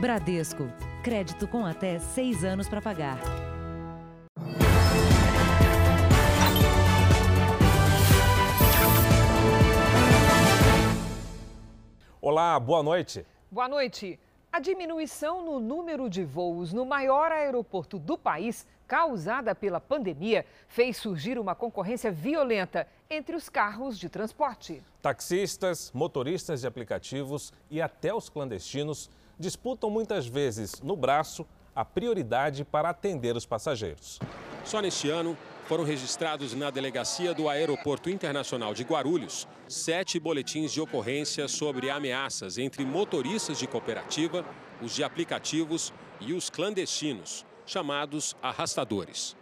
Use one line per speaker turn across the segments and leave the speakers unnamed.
Bradesco. Crédito com até seis anos para pagar.
Olá, boa noite.
Boa noite. A diminuição no número de voos no maior aeroporto do país, causada pela pandemia, fez surgir uma concorrência violenta entre os carros de transporte.
Taxistas, motoristas de aplicativos e até os clandestinos disputam muitas vezes no braço a prioridade para atender os passageiros.
Só neste ano, foram registrados na delegacia do Aeroporto Internacional de Guarulhos sete boletins de ocorrência sobre ameaças entre motoristas de cooperativa, os de aplicativos e os clandestinos, chamados arrastadores.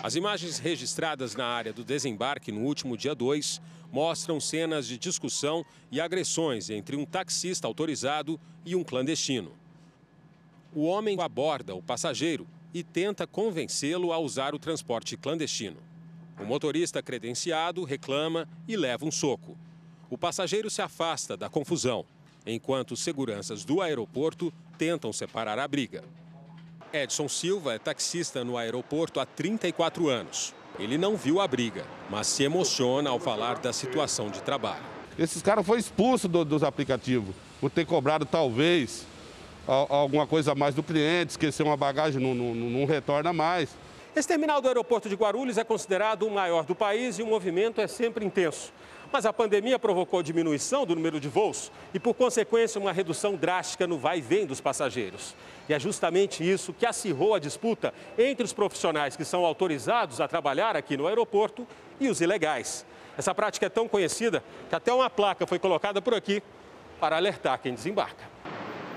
As imagens registradas na área do desembarque no último dia 2 mostram cenas de discussão e agressões entre um taxista autorizado e um clandestino. O homem aborda o passageiro e tenta convencê-lo a usar o transporte clandestino. O motorista credenciado reclama e leva um soco. O passageiro se afasta da confusão, enquanto seguranças do aeroporto tentam separar a briga. Edson Silva é taxista no aeroporto há 34 anos. Ele não viu a briga, mas se emociona ao falar da situação de trabalho.
Esses caras foram expulsos do, dos aplicativos por ter cobrado talvez alguma coisa a mais do cliente, esquecer uma bagagem, não, não, não retorna mais.
Esse terminal do aeroporto de Guarulhos é considerado o maior do país e o movimento é sempre intenso. Mas a pandemia provocou diminuição do número de voos e, por consequência, uma redução drástica no vai e vem dos passageiros. E é justamente isso que acirrou a disputa entre os profissionais que são autorizados a trabalhar aqui no aeroporto e os ilegais. Essa prática é tão conhecida que até uma placa foi colocada por aqui para alertar quem desembarca.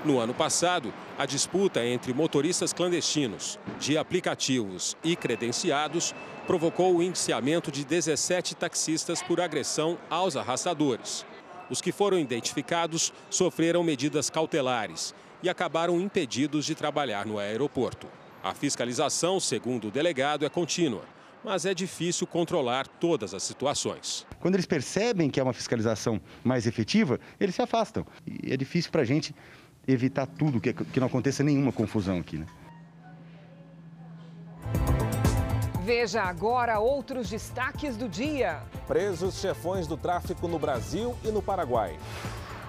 No ano passado, a disputa entre motoristas clandestinos, de aplicativos e credenciados provocou o indiciamento de 17 taxistas por agressão aos arrastadores. Os que foram identificados sofreram medidas cautelares e acabaram impedidos de trabalhar no aeroporto. A fiscalização, segundo o delegado, é contínua, mas é difícil controlar todas as situações.
Quando eles percebem que é uma fiscalização mais efetiva, eles se afastam. E é difícil para a gente evitar tudo, que, que não aconteça nenhuma confusão aqui. Né?
Veja agora outros destaques do dia.
Presos chefões do tráfico no Brasil e no Paraguai.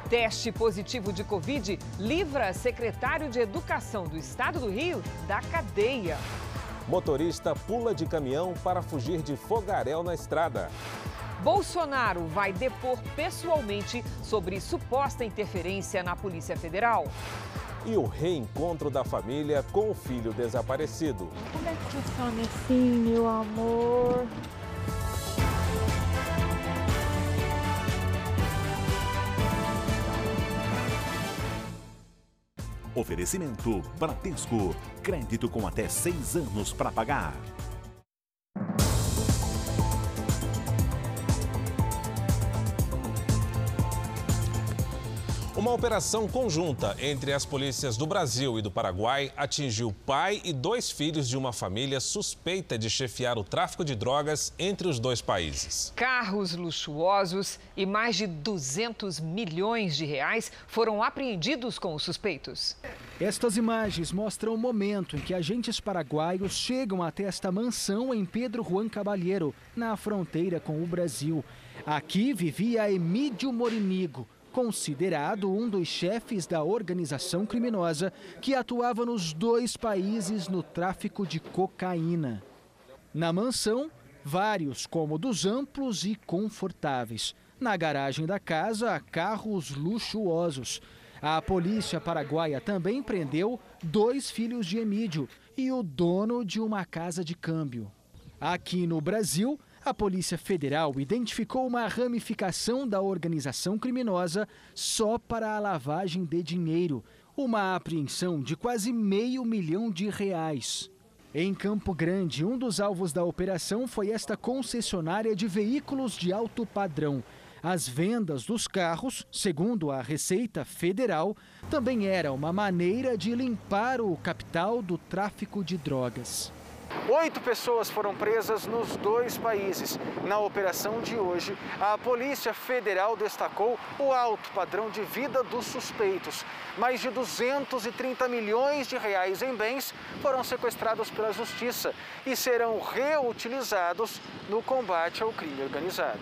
Teste positivo de Covid livra secretário de Educação do Estado do Rio da cadeia.
Motorista pula de caminhão para fugir de fogaréu na estrada.
Bolsonaro vai depor pessoalmente sobre suposta interferência na Polícia Federal.
E o reencontro da família com o filho desaparecido.
Como é que funciona assim, meu amor?
Oferecimento Bradesco. Crédito com até seis anos para pagar.
Uma operação conjunta entre as polícias do Brasil e do Paraguai atingiu pai e dois filhos de uma família suspeita de chefiar o tráfico de drogas entre os dois países.
Carros luxuosos e mais de 200 milhões de reais foram apreendidos com os suspeitos.
Estas imagens mostram o momento em que agentes paraguaios chegam até esta mansão em Pedro Juan Cabalheiro, na fronteira com o Brasil. Aqui vivia Emídio Morinigo considerado um dos chefes da organização criminosa que atuava nos dois países no tráfico de cocaína. Na mansão, vários cômodos amplos e confortáveis. Na garagem da casa, carros luxuosos. A polícia paraguaia também prendeu dois filhos de Emídio e o dono de uma casa de câmbio. Aqui no Brasil, a Polícia Federal identificou uma ramificação da organização criminosa só para a lavagem de dinheiro, uma apreensão de quase meio milhão de reais. Em Campo Grande, um dos alvos da operação foi esta concessionária de veículos de alto padrão. As vendas dos carros, segundo a Receita Federal, também era uma maneira de limpar o capital do tráfico de drogas.
Oito pessoas foram presas nos dois países. Na operação de hoje, a Polícia Federal destacou o alto padrão de vida dos suspeitos. Mais de 230 milhões de reais em bens foram sequestrados pela Justiça e serão reutilizados no combate ao crime organizado.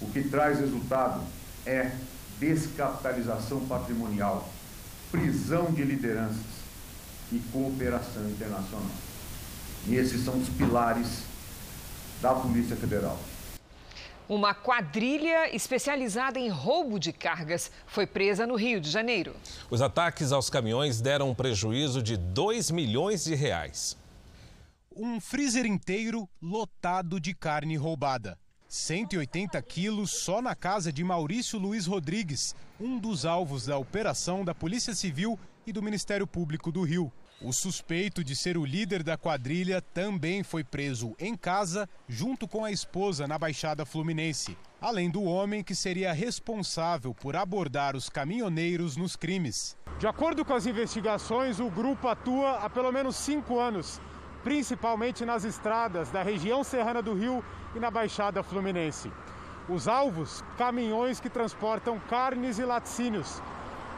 O que traz resultado é descapitalização patrimonial, prisão de lideranças e cooperação internacional. E esses são os pilares da Polícia Federal.
Uma quadrilha especializada em roubo de cargas foi presa no Rio de Janeiro.
Os ataques aos caminhões deram um prejuízo de 2 milhões de reais.
Um freezer inteiro lotado de carne roubada. 180 quilos só na casa de Maurício Luiz Rodrigues, um dos alvos da operação da Polícia Civil e do Ministério Público do Rio. O suspeito de ser o líder da quadrilha também foi preso em casa, junto com a esposa na Baixada Fluminense, além do homem que seria responsável por abordar os caminhoneiros nos crimes.
De acordo com as investigações, o grupo atua há pelo menos cinco anos, principalmente nas estradas da região serrana do Rio e na Baixada Fluminense. Os alvos, caminhões que transportam carnes e laticínios.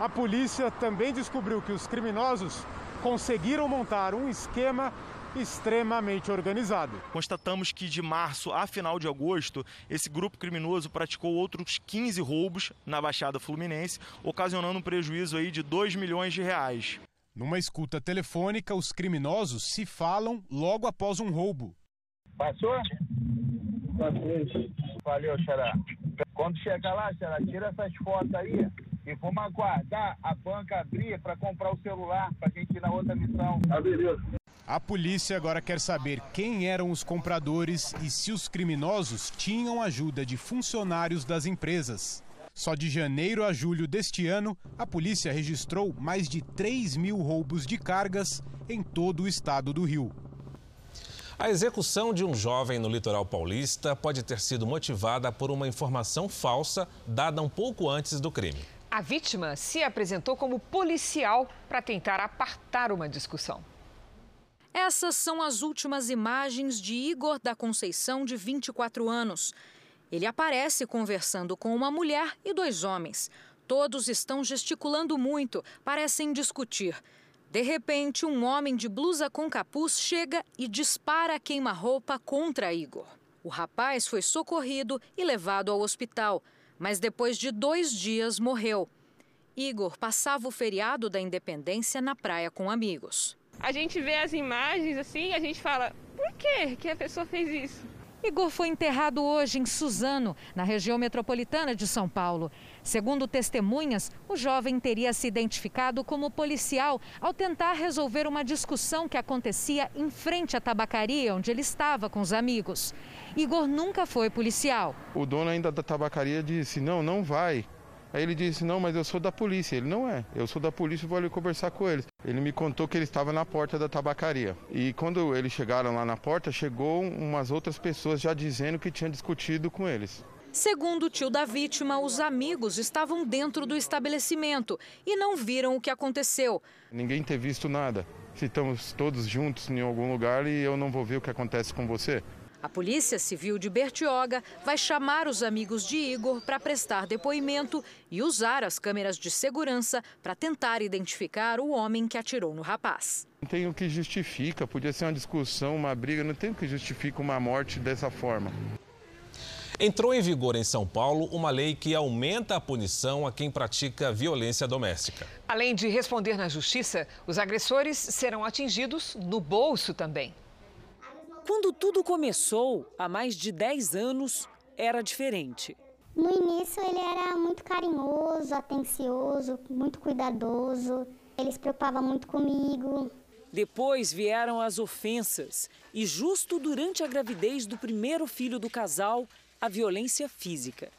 A polícia também descobriu que os criminosos conseguiram montar um esquema extremamente organizado.
Constatamos que de março a final de agosto, esse grupo criminoso praticou outros 15 roubos na Baixada Fluminense, ocasionando um prejuízo aí de 2 milhões de reais.
Numa escuta telefônica, os criminosos se falam logo após um roubo.
Passou? Passou. Valeu, Xará. Quando chegar lá, Xará, tira essas fotos aí e vamos aguardar a banca abrir para comprar o celular para a gente ir na outra missão. Tá beleza.
A polícia agora quer saber quem eram os compradores e se os criminosos tinham ajuda de funcionários das empresas. Só de janeiro a julho deste ano, a polícia registrou mais de 3 mil roubos de cargas em todo o estado do Rio.
A execução de um jovem no litoral paulista pode ter sido motivada por uma informação falsa dada um pouco antes do crime.
A vítima se apresentou como policial para tentar apartar uma discussão.
Essas são as últimas imagens de Igor da Conceição, de 24 anos. Ele aparece conversando com uma mulher e dois homens. Todos estão gesticulando muito, parecem discutir. De repente, um homem de blusa com capuz chega e dispara queima-roupa contra Igor. O rapaz foi socorrido e levado ao hospital mas depois de dois dias morreu. Igor passava o feriado da independência na praia com amigos.
A gente vê as imagens assim a gente fala: por que, que a pessoa fez isso?
Igor foi enterrado hoje em Suzano, na região metropolitana de São Paulo. Segundo testemunhas, o jovem teria se identificado como policial ao tentar resolver uma discussão que acontecia em frente à tabacaria onde ele estava com os amigos. Igor nunca foi policial.
O dono ainda da tabacaria disse: não, não vai. Aí ele disse: Não, mas eu sou da polícia. Ele não é. Eu sou da polícia e vou ali conversar com eles. Ele me contou que ele estava na porta da tabacaria. E quando eles chegaram lá na porta, chegou umas outras pessoas já dizendo que tinha discutido com eles.
Segundo o tio da vítima, os amigos estavam dentro do estabelecimento e não viram o que aconteceu.
Ninguém ter visto nada. Se estamos todos juntos em algum lugar e eu não vou ver o que acontece com você.
A Polícia Civil de Bertioga vai chamar os amigos de Igor para prestar depoimento e usar as câmeras de segurança para tentar identificar o homem que atirou no rapaz.
Não tem o que justifica, podia ser uma discussão, uma briga, não tem o que justifica uma morte dessa forma.
Entrou em vigor em São Paulo uma lei que aumenta a punição a quem pratica violência doméstica.
Além de responder na justiça, os agressores serão atingidos no bolso também.
Quando tudo começou, há mais de 10 anos, era diferente.
No início ele era muito carinhoso, atencioso, muito cuidadoso. Ele se preocupava muito comigo.
Depois vieram as ofensas e justo durante a gravidez do primeiro filho do casal, a violência física.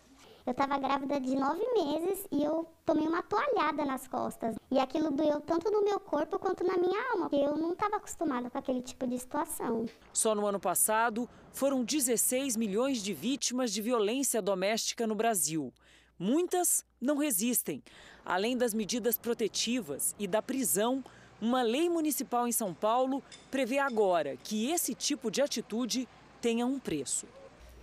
Eu estava grávida de nove meses e eu tomei uma toalhada nas costas. E aquilo doeu tanto no meu corpo quanto na minha alma, porque eu não estava acostumada com aquele tipo de situação.
Só no ano passado, foram 16 milhões de vítimas de violência doméstica no Brasil. Muitas não resistem. Além das medidas protetivas e da prisão, Uma lei municipal em São Paulo prevê agora que esse tipo de atitude tenha um preço.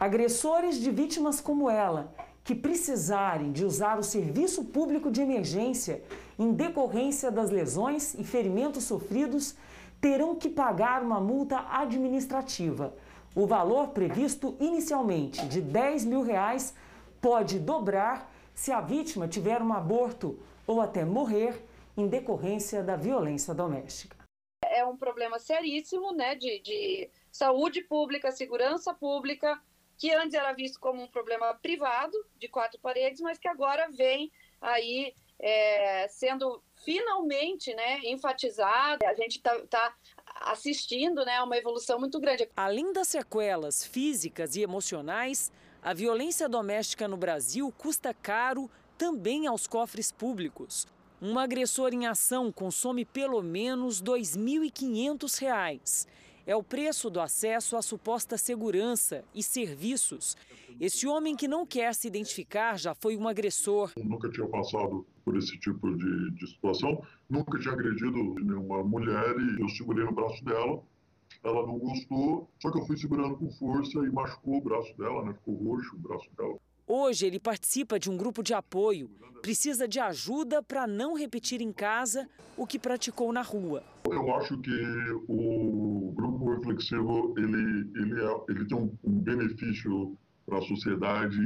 Agressores de vítimas como ela, que precisarem de usar o serviço público de emergência em decorrência das lesões e ferimentos sofridos, terão que pagar uma multa administrativa. O valor previsto inicialmente de 10 mil reais pode dobrar se a vítima tiver um aborto ou até morrer em decorrência da violência doméstica.
É um problema seríssimo né, de, de saúde pública, segurança pública, que antes era visto como um problema privado, de quatro paredes, mas que agora vem aí é, sendo finalmente né, enfatizado. A gente está tá assistindo né, a uma evolução muito grande.
Além das sequelas físicas e emocionais, a violência doméstica no Brasil custa caro também aos cofres públicos. Um agressor em ação consome pelo menos R$ 2.500. É o preço do acesso à suposta segurança e serviços. Esse homem que não quer se identificar já foi um agressor.
nunca tinha passado por esse tipo de, de situação, nunca tinha agredido nenhuma mulher e eu segurei no braço dela. Ela não gostou, só que eu fui segurando com força e machucou o braço dela, né? Ficou roxo o braço dela.
Hoje ele participa de um grupo de apoio. Precisa de ajuda para não repetir em casa o que praticou na rua.
Eu acho que o grupo reflexivo ele, ele, é, ele tem um, benefício para a sociedade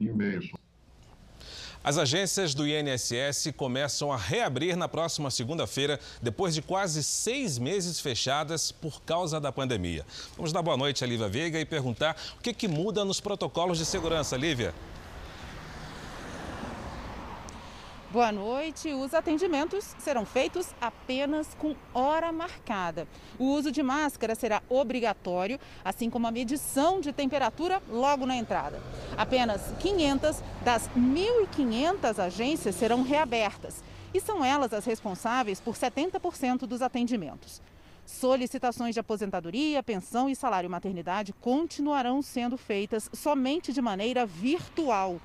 imenso.
As agências do INSS começam a reabrir na próxima segunda-feira, depois de quase seis meses fechadas por causa da pandemia. Vamos dar boa noite a Lívia Veiga e perguntar o que, que muda nos protocolos de segurança. Lívia.
Boa noite. Os atendimentos serão feitos apenas com hora marcada. O uso de máscara será obrigatório, assim como a medição de temperatura logo na entrada. Apenas 500 das 1.500 agências serão reabertas e são elas as responsáveis por 70% dos atendimentos. Solicitações de aposentadoria, pensão e salário maternidade continuarão sendo feitas somente de maneira virtual.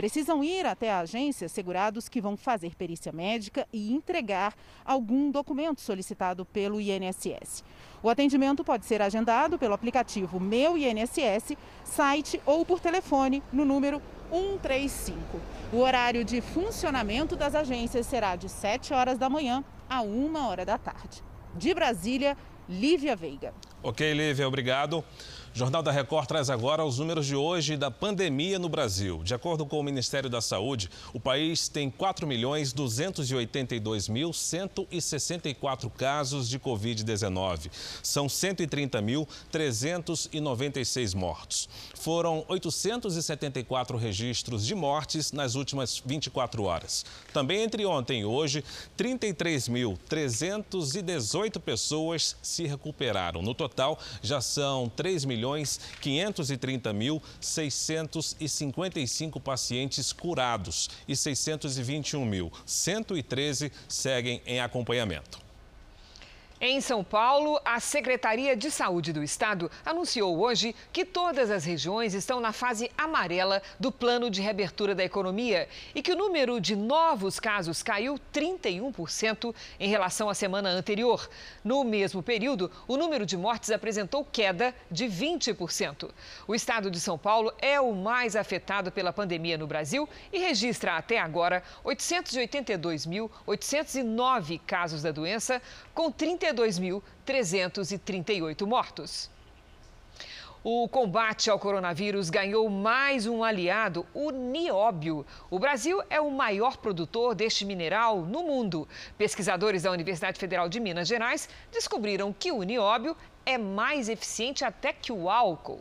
Precisam ir até a agência segurados que vão fazer perícia médica e entregar algum documento solicitado pelo INSS. O atendimento pode ser agendado pelo aplicativo Meu INSS, site ou por telefone no número 135. O horário de funcionamento das agências será de 7 horas da manhã a 1 hora da tarde. De Brasília, Lívia Veiga.
Ok, Lívia, obrigado. Jornal da Record traz agora os números de hoje da pandemia no Brasil. De acordo com o Ministério da Saúde, o país tem 4.282.164 casos de Covid-19. São 130.396 mortos. Foram 874 registros de mortes nas últimas 24 horas. Também entre ontem e hoje, 33.318 pessoas se recuperaram. No total, já são 3 milhões milhões 530 mil 655 pacientes curados e 621 mil 113 seguem em acompanhamento.
Em São Paulo, a Secretaria de Saúde do Estado anunciou hoje que todas as regiões estão na fase amarela do plano de reabertura da economia e que o número de novos casos caiu 31% em relação à semana anterior. No mesmo período, o número de mortes apresentou queda de 20%. O estado de São Paulo é o mais afetado pela pandemia no Brasil e registra até agora 882.809 casos da doença, com 32.338 mortos. O combate ao coronavírus ganhou mais um aliado, o nióbio. O Brasil é o maior produtor deste mineral no mundo. Pesquisadores da Universidade Federal de Minas Gerais descobriram que o nióbio é mais eficiente até que o álcool.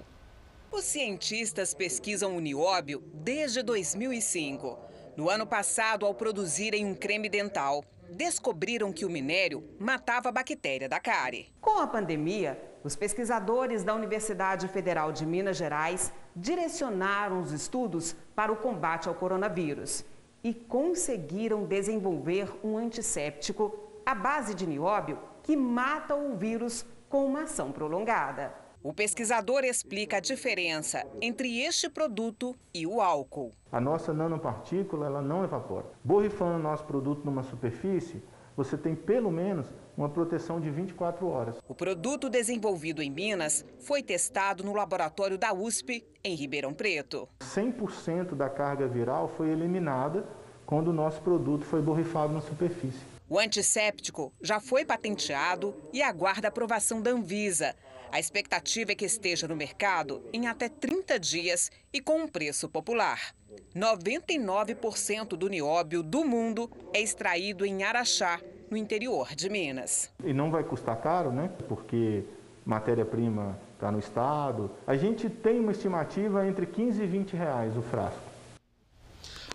Os cientistas pesquisam o nióbio desde 2005. No ano passado, ao produzirem um creme dental, descobriram que o minério matava a bactéria da cárie. Com a pandemia, os pesquisadores da Universidade Federal de Minas Gerais direcionaram os estudos para o combate ao coronavírus e conseguiram desenvolver um antisséptico à base de nióbio que mata o vírus com uma ação prolongada. O pesquisador explica a diferença entre este produto e o álcool.
A nossa nanopartícula ela não evapora. Borrifando o nosso produto numa superfície,
você tem pelo menos uma proteção de 24 horas.
O produto desenvolvido em Minas foi testado no laboratório da USP, em Ribeirão Preto.
100% da carga viral foi eliminada quando o nosso produto foi borrifado na superfície.
O antisséptico já foi patenteado e aguarda aprovação da Anvisa. A expectativa é que esteja no mercado em até 30 dias e com um preço popular. 99% do nióbio do mundo é extraído em Araxá, no interior de Minas.
E não vai custar caro, né? Porque matéria-prima está no estado. A gente tem uma estimativa entre 15 e 20 reais o frasco.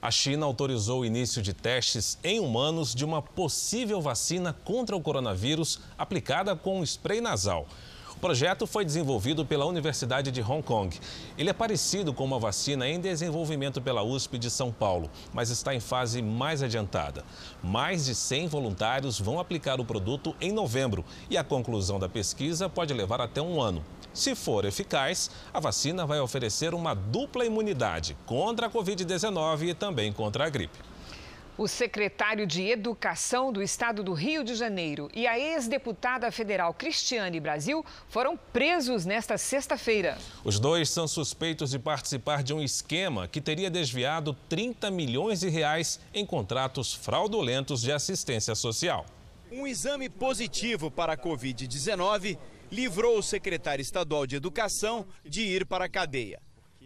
A China autorizou o início de testes em humanos de uma possível vacina contra o coronavírus aplicada com spray nasal. O projeto foi desenvolvido pela Universidade de Hong Kong. Ele é parecido com uma vacina em desenvolvimento pela USP de São Paulo, mas está em fase mais adiantada. Mais de 100 voluntários vão aplicar o produto em novembro e a conclusão da pesquisa pode levar até um ano. Se for eficaz, a vacina vai oferecer uma dupla imunidade contra a Covid-19 e também contra a gripe.
O secretário de Educação do Estado do Rio de Janeiro e a ex-deputada federal Cristiane Brasil foram presos nesta sexta-feira.
Os dois são suspeitos de participar de um esquema que teria desviado 30 milhões de reais em contratos fraudulentos de assistência social.
Um exame positivo para a Covid-19 livrou o secretário estadual de Educação de ir para a cadeia.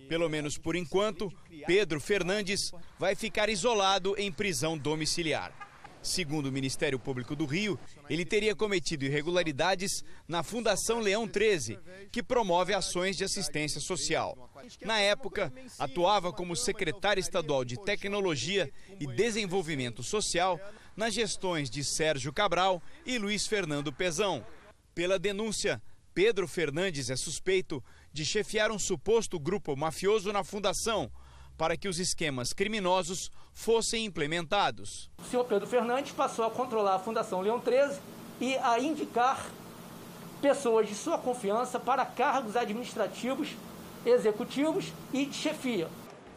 Pelo menos por enquanto, Pedro Fernandes vai ficar isolado em prisão domiciliar. Segundo o Ministério Público do Rio, ele teria cometido irregularidades na Fundação Leão 13, que promove ações de assistência social. Na época, atuava como secretário estadual de Tecnologia e Desenvolvimento Social nas gestões de Sérgio Cabral e Luiz Fernando Pezão. Pela denúncia, Pedro Fernandes é suspeito de chefiar um suposto grupo mafioso na fundação para que os esquemas criminosos fossem implementados.
O senhor Pedro Fernandes passou a controlar a Fundação Leão 13 e a indicar pessoas de sua confiança para cargos administrativos, executivos e de chefia.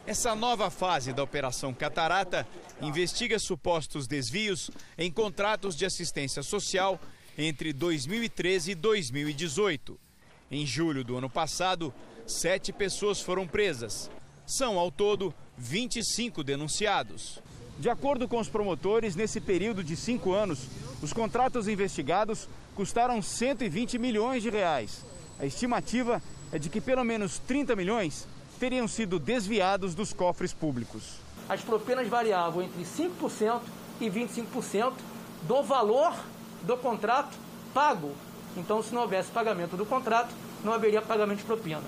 Essa nova fase da Operação Catarata investiga supostos desvios em contratos de assistência social entre 2013 e 2018. Em julho do ano passado, sete pessoas foram presas. São, ao todo, 25 denunciados. De acordo com os promotores, nesse período de cinco anos, os contratos investigados custaram 120 milhões de reais. A estimativa é de que pelo menos 30 milhões teriam sido desviados dos cofres públicos.
As propinas variavam entre 5% e 25% do valor do contrato pago. Então, se não houvesse pagamento do contrato, não haveria pagamento de propina.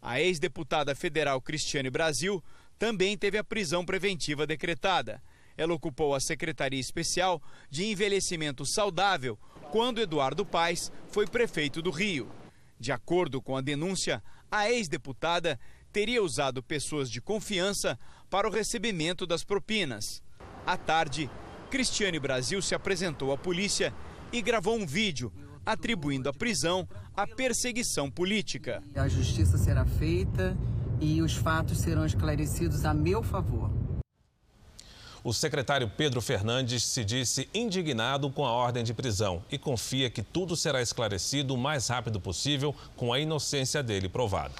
A ex-deputada federal Cristiane Brasil também teve a prisão preventiva decretada. Ela ocupou a Secretaria Especial de Envelhecimento Saudável quando Eduardo Paes foi prefeito do Rio. De acordo com a denúncia, a ex-deputada teria usado pessoas de confiança para o recebimento das propinas. À tarde, Cristiane Brasil se apresentou à polícia e gravou um vídeo atribuindo a prisão à perseguição política.
A justiça será feita e os fatos serão esclarecidos a meu favor.
O secretário Pedro Fernandes se disse indignado com a ordem de prisão e confia que tudo será esclarecido o mais rápido possível com a inocência dele provada.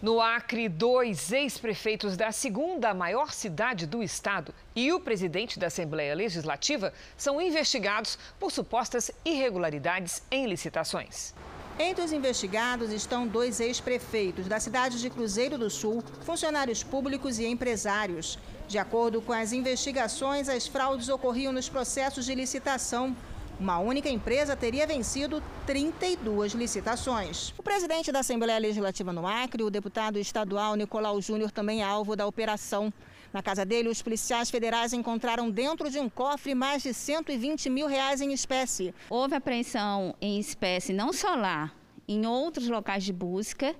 No Acre, dois ex-prefeitos da segunda maior cidade do estado e o presidente da Assembleia Legislativa são investigados por supostas irregularidades em licitações.
Entre os investigados estão dois ex-prefeitos da cidade de Cruzeiro do Sul, funcionários públicos e empresários. De acordo com as investigações, as fraudes ocorriam nos processos de licitação uma única empresa teria vencido 32 licitações. O presidente da Assembleia Legislativa no Acre, o deputado estadual Nicolau Júnior, também é alvo da operação. Na casa dele, os policiais federais encontraram dentro de um cofre mais de 120 mil reais em espécie.
Houve apreensão em espécie não só lá, em outros locais de busca.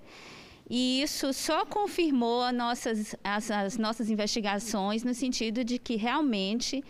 E isso só confirmou nossas, as, as nossas investigações no sentido de que realmente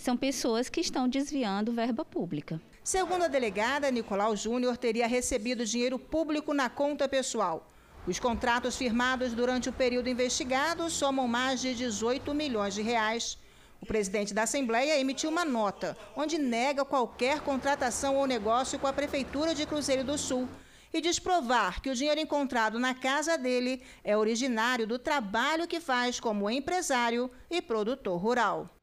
são pessoas que estão desviando verba pública.
Segundo a delegada, Nicolau Júnior teria recebido dinheiro público na conta pessoal. Os contratos firmados durante o período investigado somam mais de 18 milhões de reais. O presidente da Assembleia emitiu uma nota onde nega qualquer contratação ou negócio com a Prefeitura de Cruzeiro do Sul e diz provar que o dinheiro encontrado na casa dele é originário do trabalho que faz como empresário e produtor rural.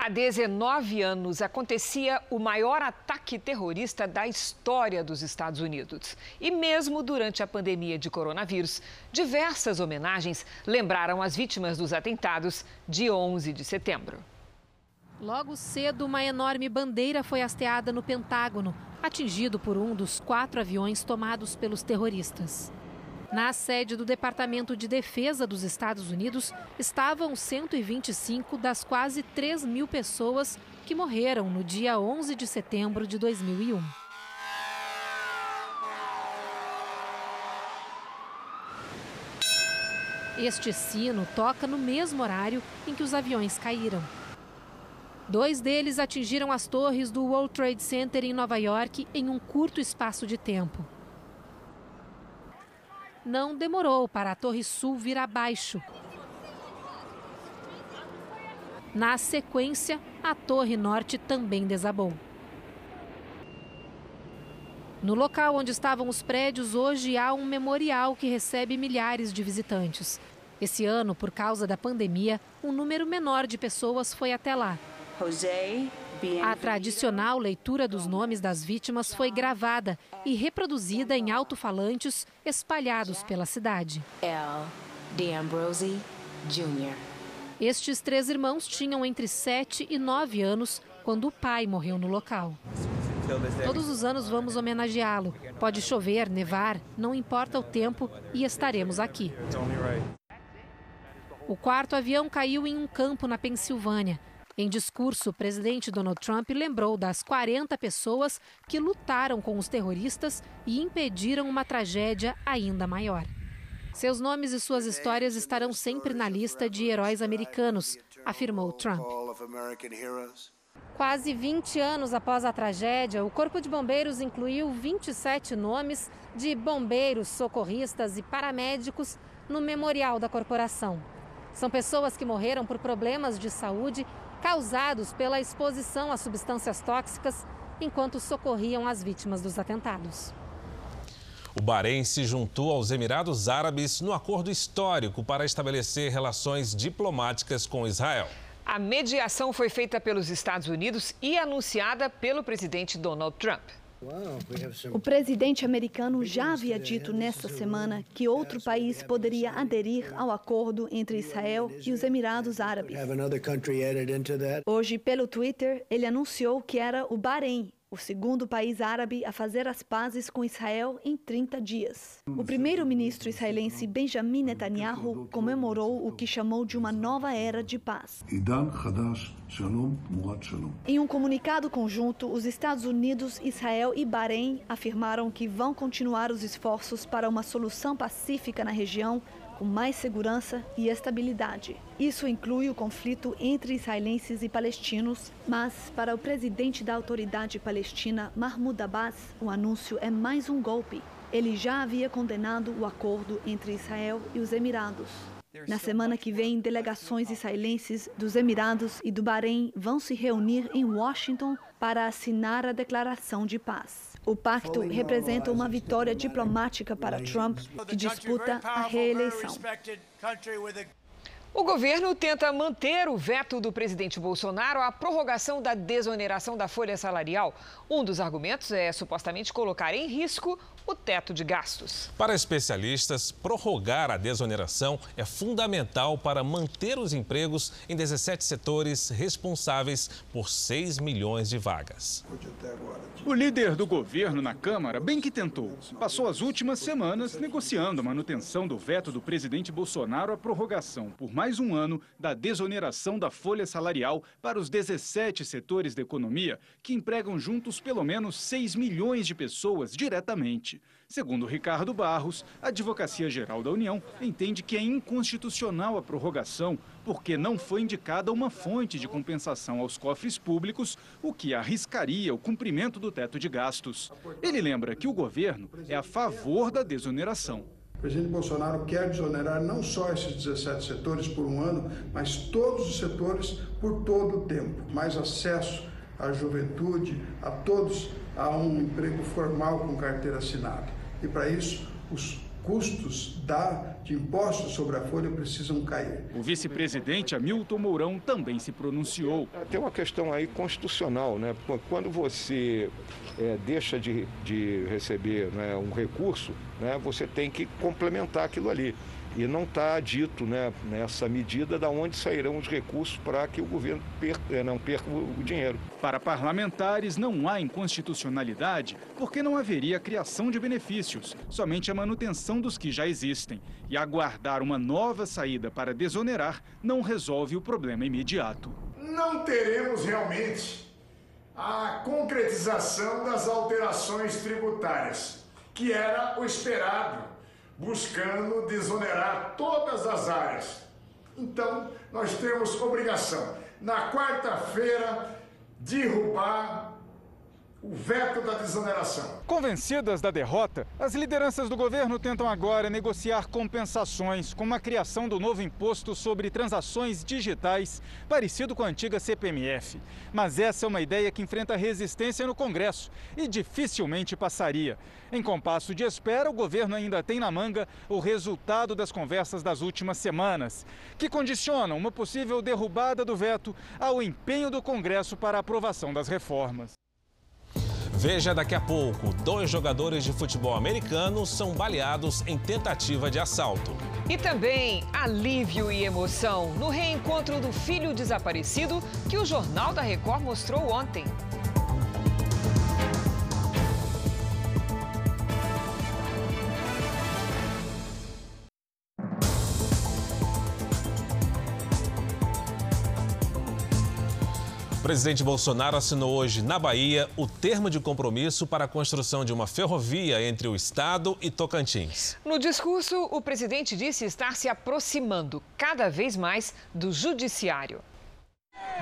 Há 19 anos acontecia o maior ataque terrorista da história dos Estados Unidos. E mesmo durante a pandemia de coronavírus, diversas homenagens lembraram as vítimas dos atentados de 11 de setembro.
Logo cedo, uma enorme bandeira foi hasteada no Pentágono, atingido por um dos quatro aviões tomados pelos terroristas. Na sede do Departamento de Defesa dos Estados Unidos estavam 125 das quase 3 mil pessoas que morreram no dia 11 de setembro de 2001. Este sino toca no mesmo horário em que os aviões caíram. Dois deles atingiram as torres do World Trade Center em Nova York em um curto espaço de tempo não demorou para a Torre Sul vir abaixo. Na sequência, a Torre Norte também desabou. No local onde estavam os prédios, hoje há um memorial que recebe milhares de visitantes. Esse ano, por causa da pandemia, um número menor de pessoas foi até lá. José a tradicional leitura dos nomes das vítimas foi gravada e reproduzida em alto-falantes espalhados pela cidade. L. D'Ambrosio Jr. Estes três irmãos tinham entre 7 e 9 anos quando o pai morreu no local. Todos os anos vamos homenageá-lo. Pode chover, nevar, não importa o tempo e estaremos aqui. O quarto avião caiu em um campo na Pensilvânia. Em discurso, o presidente Donald Trump lembrou das 40 pessoas que lutaram com os terroristas e impediram uma tragédia ainda maior. Seus nomes e suas histórias estarão sempre na lista de heróis americanos, afirmou Trump. Quase 20 anos após a tragédia, o Corpo de Bombeiros incluiu 27 nomes de bombeiros, socorristas e paramédicos no memorial da corporação. São pessoas que morreram por problemas de saúde causados pela exposição a substâncias tóxicas enquanto socorriam as vítimas dos atentados.
O Bahrein se juntou aos Emirados Árabes no acordo histórico para estabelecer relações diplomáticas com Israel.
A mediação foi feita pelos Estados Unidos e anunciada pelo presidente Donald Trump.
O presidente americano já havia dito nesta semana que outro país poderia aderir ao acordo entre Israel e os Emirados Árabes. Hoje, pelo Twitter, ele anunciou que era o Bahrein, o segundo país árabe a fazer as pazes com Israel em 30 dias. O primeiro-ministro israelense Benjamin Netanyahu comemorou o que chamou de uma nova era de paz. Em um comunicado conjunto, os Estados Unidos, Israel e Bahrein afirmaram que vão continuar os esforços para uma solução pacífica na região com mais segurança e estabilidade. Isso inclui o conflito entre israelenses e palestinos, mas para o presidente da autoridade palestina, Mahmoud Abbas, o anúncio é mais um golpe. Ele já havia condenado o acordo entre Israel e os Emirados. Na semana que vem, delegações israelenses dos Emirados e do Bahrein vão se reunir em Washington para assinar a declaração de paz. O pacto representa uma vitória diplomática para Trump, que disputa a reeleição.
O governo tenta manter o veto do presidente Bolsonaro à prorrogação da desoneração da folha salarial. Um dos argumentos é supostamente colocar em risco o teto de gastos.
Para especialistas, prorrogar a desoneração é fundamental para manter os empregos em 17 setores responsáveis por 6 milhões de vagas.
O líder do governo na Câmara bem que tentou. Passou as últimas semanas negociando a manutenção do veto do presidente Bolsonaro à prorrogação por mais um ano da desoneração da folha salarial para os 17 setores da economia que empregam juntos pelo menos 6 milhões de pessoas diretamente. Segundo Ricardo Barros, a Advocacia Geral da União entende que é inconstitucional a prorrogação porque não foi indicada uma fonte de compensação aos cofres públicos, o que arriscaria o cumprimento do teto de gastos. Ele lembra que o governo é a favor da desoneração.
O presidente Bolsonaro quer desonerar não só esses 17 setores por um ano, mas todos os setores por todo o tempo. Mais acesso à juventude, a todos, a um emprego formal com carteira assinada. E para isso, os custos da, de impostos sobre a folha precisam cair.
O vice-presidente Hamilton Mourão também se pronunciou.
Tem uma questão aí constitucional, né? Quando você é, deixa de, de receber né, um recurso, né, você tem que complementar aquilo ali. E não está dito né, nessa medida da onde sairão os recursos para que o governo perca, é, não perca o dinheiro.
Para parlamentares, não há inconstitucionalidade porque não haveria criação de benefícios, somente a manutenção dos que já existem. E aguardar uma nova saída para desonerar não resolve o problema imediato.
Não teremos realmente a concretização das alterações tributárias, que era o esperado, buscando desonerar todas as áreas. Então, nós temos obrigação, na quarta-feira, derrubar o veto da desoneração.
Convencidas da derrota, as lideranças do governo tentam agora negociar compensações, como a criação do novo imposto sobre transações digitais, parecido com a antiga CPMF. Mas essa é uma ideia que enfrenta resistência no Congresso e dificilmente passaria. Em compasso de espera, o governo ainda tem na manga o resultado das conversas das últimas semanas, que condicionam uma possível derrubada do veto ao empenho do Congresso para a aprovação das reformas.
Veja daqui a pouco: dois jogadores de futebol americano são baleados em tentativa de assalto.
E também alívio e emoção no reencontro do filho desaparecido que o Jornal da Record mostrou ontem.
Presidente Bolsonaro assinou hoje na Bahia o termo de compromisso para a construção de uma ferrovia entre o estado e Tocantins.
No discurso, o presidente disse estar se aproximando cada vez mais do judiciário.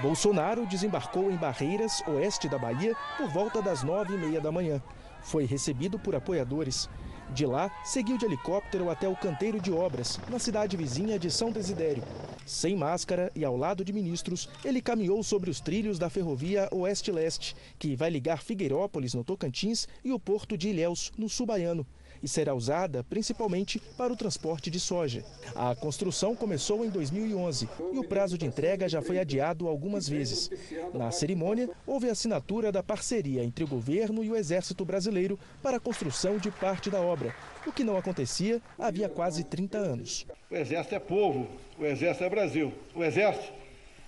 Bolsonaro desembarcou em Barreiras, oeste da Bahia, por volta das nove e meia da manhã. Foi recebido por apoiadores. De lá, seguiu de helicóptero até o canteiro de obras, na cidade vizinha de São Desidério. Sem máscara e ao lado de ministros, ele caminhou sobre os trilhos da ferrovia Oeste-Leste, que vai ligar Figueirópolis, no Tocantins, e o porto de Ilhéus, no Sul Baiano e será usada principalmente para o transporte de soja. A construção começou em 2011 e o prazo de entrega já foi adiado algumas vezes. Na cerimônia, houve a assinatura da parceria entre o governo e o Exército Brasileiro para a construção de parte da obra, o que não acontecia havia quase 30 anos.
O Exército é povo, o Exército é Brasil. O Exército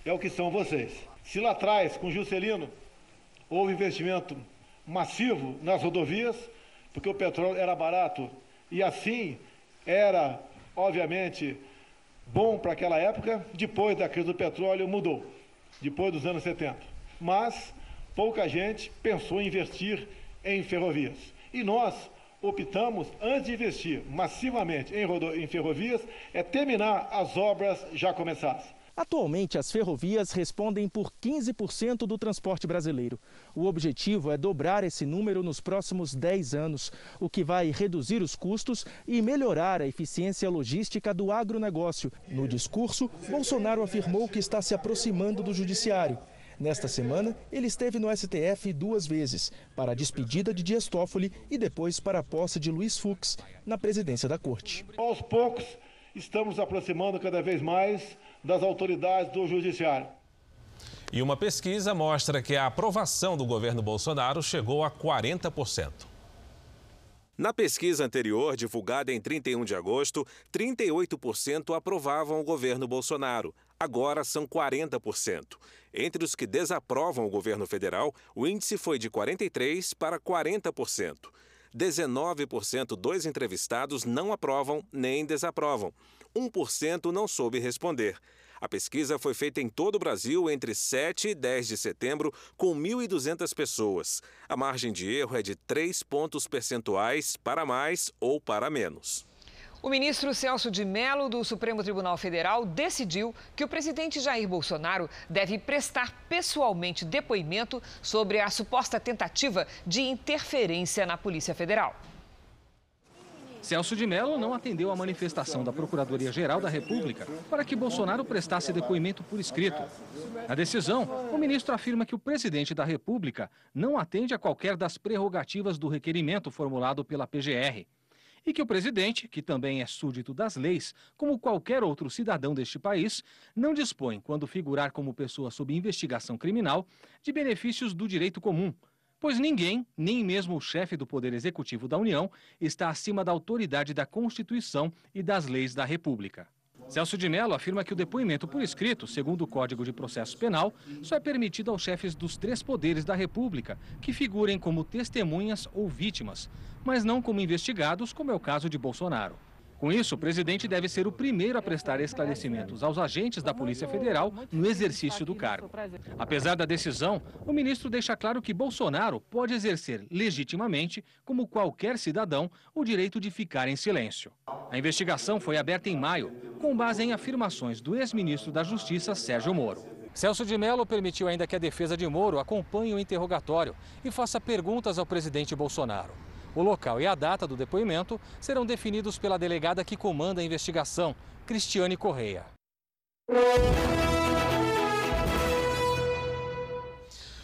é o que são vocês. Se lá atrás, com Juscelino, houve investimento massivo nas rodovias, porque o petróleo era barato e assim era, obviamente, bom para aquela época. Depois da crise do petróleo mudou, depois dos anos 70. Mas pouca gente pensou em investir em ferrovias. E nós optamos, antes de investir massivamente em, em ferrovias, é terminar as obras já começadas.
Atualmente, as ferrovias respondem por 15% do transporte brasileiro. O objetivo é dobrar esse número nos próximos 10 anos, o que vai reduzir os custos e melhorar a eficiência logística do agronegócio. No discurso, Bolsonaro afirmou que está se aproximando do judiciário. Nesta semana, ele esteve no STF duas vezes, para a despedida de Dias Toffoli e depois para a posse de Luiz Fux na presidência da corte.
Aos poucos, estamos aproximando cada vez mais das autoridades do Judiciário.
E uma pesquisa mostra que a aprovação do governo Bolsonaro chegou a 40%. Na pesquisa anterior, divulgada em 31 de agosto, 38% aprovavam o governo Bolsonaro. Agora são 40%. Entre os que desaprovam o governo federal, o índice foi de 43% para 40%. 19% dos entrevistados não aprovam nem desaprovam. 1% não soube responder. A pesquisa foi feita em todo o Brasil entre 7 e 10 de setembro, com 1.200 pessoas. A margem de erro é de 3 pontos percentuais para mais ou para menos.
O ministro Celso de Mello, do Supremo Tribunal Federal, decidiu que o presidente Jair Bolsonaro deve prestar pessoalmente depoimento sobre a suposta tentativa de interferência na Polícia Federal.
Celso de Mello não atendeu à manifestação da Procuradoria-Geral da República para que Bolsonaro prestasse depoimento por escrito. Na decisão, o ministro afirma que o presidente da República não atende a qualquer das prerrogativas do requerimento formulado pela PGR. E que o presidente, que também é súdito das leis, como qualquer outro cidadão deste país, não dispõe, quando figurar como pessoa sob investigação criminal, de benefícios do direito comum, pois ninguém, nem mesmo o chefe do Poder Executivo da União, está acima da autoridade da Constituição e das leis da República. Celso de Mello afirma que o depoimento por escrito, segundo o Código de Processo Penal, só é permitido aos chefes dos três poderes da República, que figurem como testemunhas ou vítimas, mas não como investigados, como é o caso de Bolsonaro. Com isso, o presidente deve ser o primeiro a prestar esclarecimentos aos agentes da Polícia Federal no exercício do cargo. Apesar da decisão, o ministro deixa claro que Bolsonaro pode exercer legitimamente, como qualquer cidadão, o direito de ficar em silêncio. A investigação foi aberta em maio, com base em afirmações do ex-ministro da Justiça, Sérgio Moro. Celso de Mello permitiu ainda que a defesa de Moro acompanhe o interrogatório e faça perguntas ao presidente Bolsonaro. O local e a data do depoimento serão definidos pela delegada que comanda a investigação, Cristiane Correia.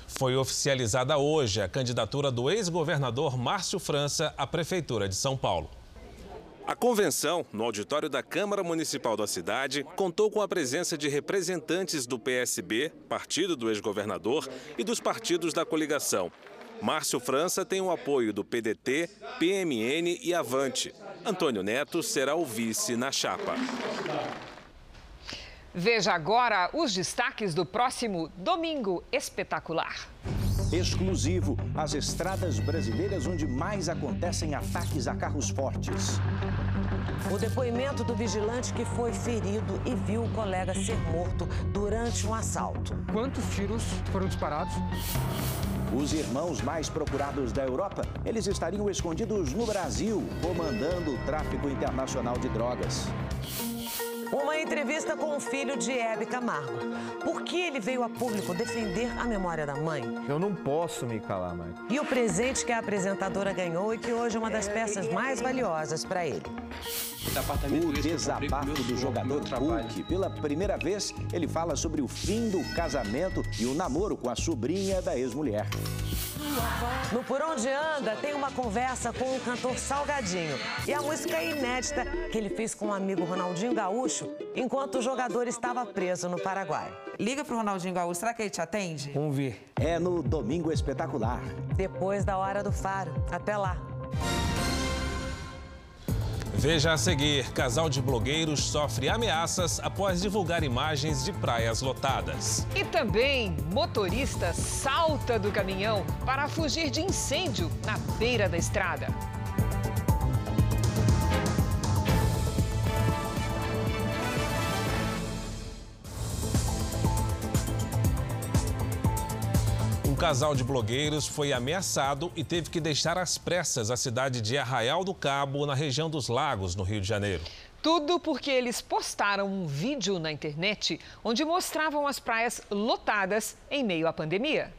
Foi oficializada hoje a candidatura do ex-governador Márcio França à Prefeitura de São Paulo. A convenção, no auditório da Câmara Municipal da cidade, contou com a presença de representantes do PSB, partido do ex-governador, e dos partidos da coligação. Márcio França tem o apoio do PDT, PMN e Avante. Antônio Neto será o vice na chapa.
Veja agora os destaques do próximo Domingo Espetacular.
Exclusivo, as estradas brasileiras onde mais acontecem ataques a carros fortes.
O depoimento do vigilante que foi ferido e viu o colega ser morto durante um assalto.
Quantos tiros foram disparados?
Os irmãos mais procurados da Europa, eles estariam escondidos no Brasil, comandando o tráfico internacional de drogas.
Uma entrevista com o filho de Hebe Camargo. Por que ele veio a público defender a memória da mãe?
Eu não posso me calar, mãe.
E o presente que a apresentadora ganhou e que hoje é uma das peças mais valiosas para ele.
O desabafo do jogador Hulk. Pela primeira vez, ele fala sobre o fim do casamento e o namoro com a sobrinha da ex-mulher.
No Por Onde Anda, tem uma conversa com o cantor Salgadinho. E a música é inédita que ele fez com o amigo Ronaldinho Gaúcho enquanto o jogador estava preso no Paraguai.
Liga pro Ronaldinho Gaúcho, será que ele te atende?
Vamos ver.
É no Domingo Espetacular.
Depois da Hora do Faro. Até lá.
Veja a seguir: casal de blogueiros sofre ameaças após divulgar imagens de praias lotadas.
E também, motorista salta do caminhão para fugir de incêndio na beira da estrada.
Casal de blogueiros foi ameaçado e teve que deixar às pressas a cidade de Arraial do Cabo, na região dos Lagos, no Rio de Janeiro.
Tudo porque eles postaram um vídeo na internet onde mostravam as praias lotadas em meio à pandemia.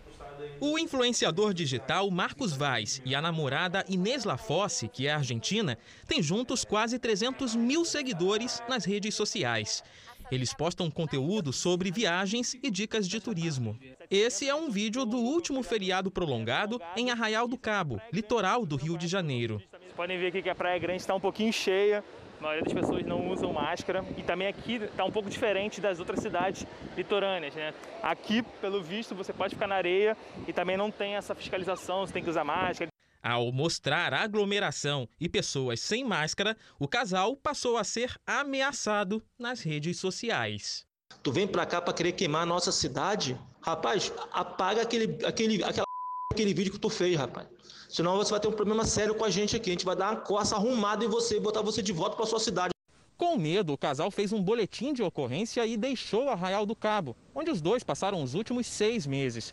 O influenciador digital Marcos Vaz e a namorada Inês Lafosse, que é argentina, têm juntos quase 300 mil seguidores nas redes sociais. Eles postam conteúdo sobre viagens e dicas de turismo. Esse é um vídeo do último feriado prolongado em Arraial do Cabo, litoral do Rio de Janeiro.
Vocês podem ver aqui que a Praia Grande está um pouquinho cheia. A maioria das pessoas não usam máscara e também aqui está um pouco diferente das outras cidades litorâneas, né? Aqui, pelo visto, você pode ficar na areia e também não tem essa fiscalização, você tem que usar máscara.
Ao mostrar aglomeração e pessoas sem máscara, o casal passou a ser ameaçado nas redes sociais.
Tu vem pra cá pra querer queimar a nossa cidade? Rapaz, apaga aquele, aquele, aquela, aquele vídeo que tu fez, rapaz. Senão você vai ter um problema sério com a gente aqui. A gente vai dar uma coça arrumada em você e botar você de volta pra sua cidade.
Com medo, o casal fez um boletim de ocorrência e deixou Arraial do Cabo, onde os dois passaram os últimos seis meses.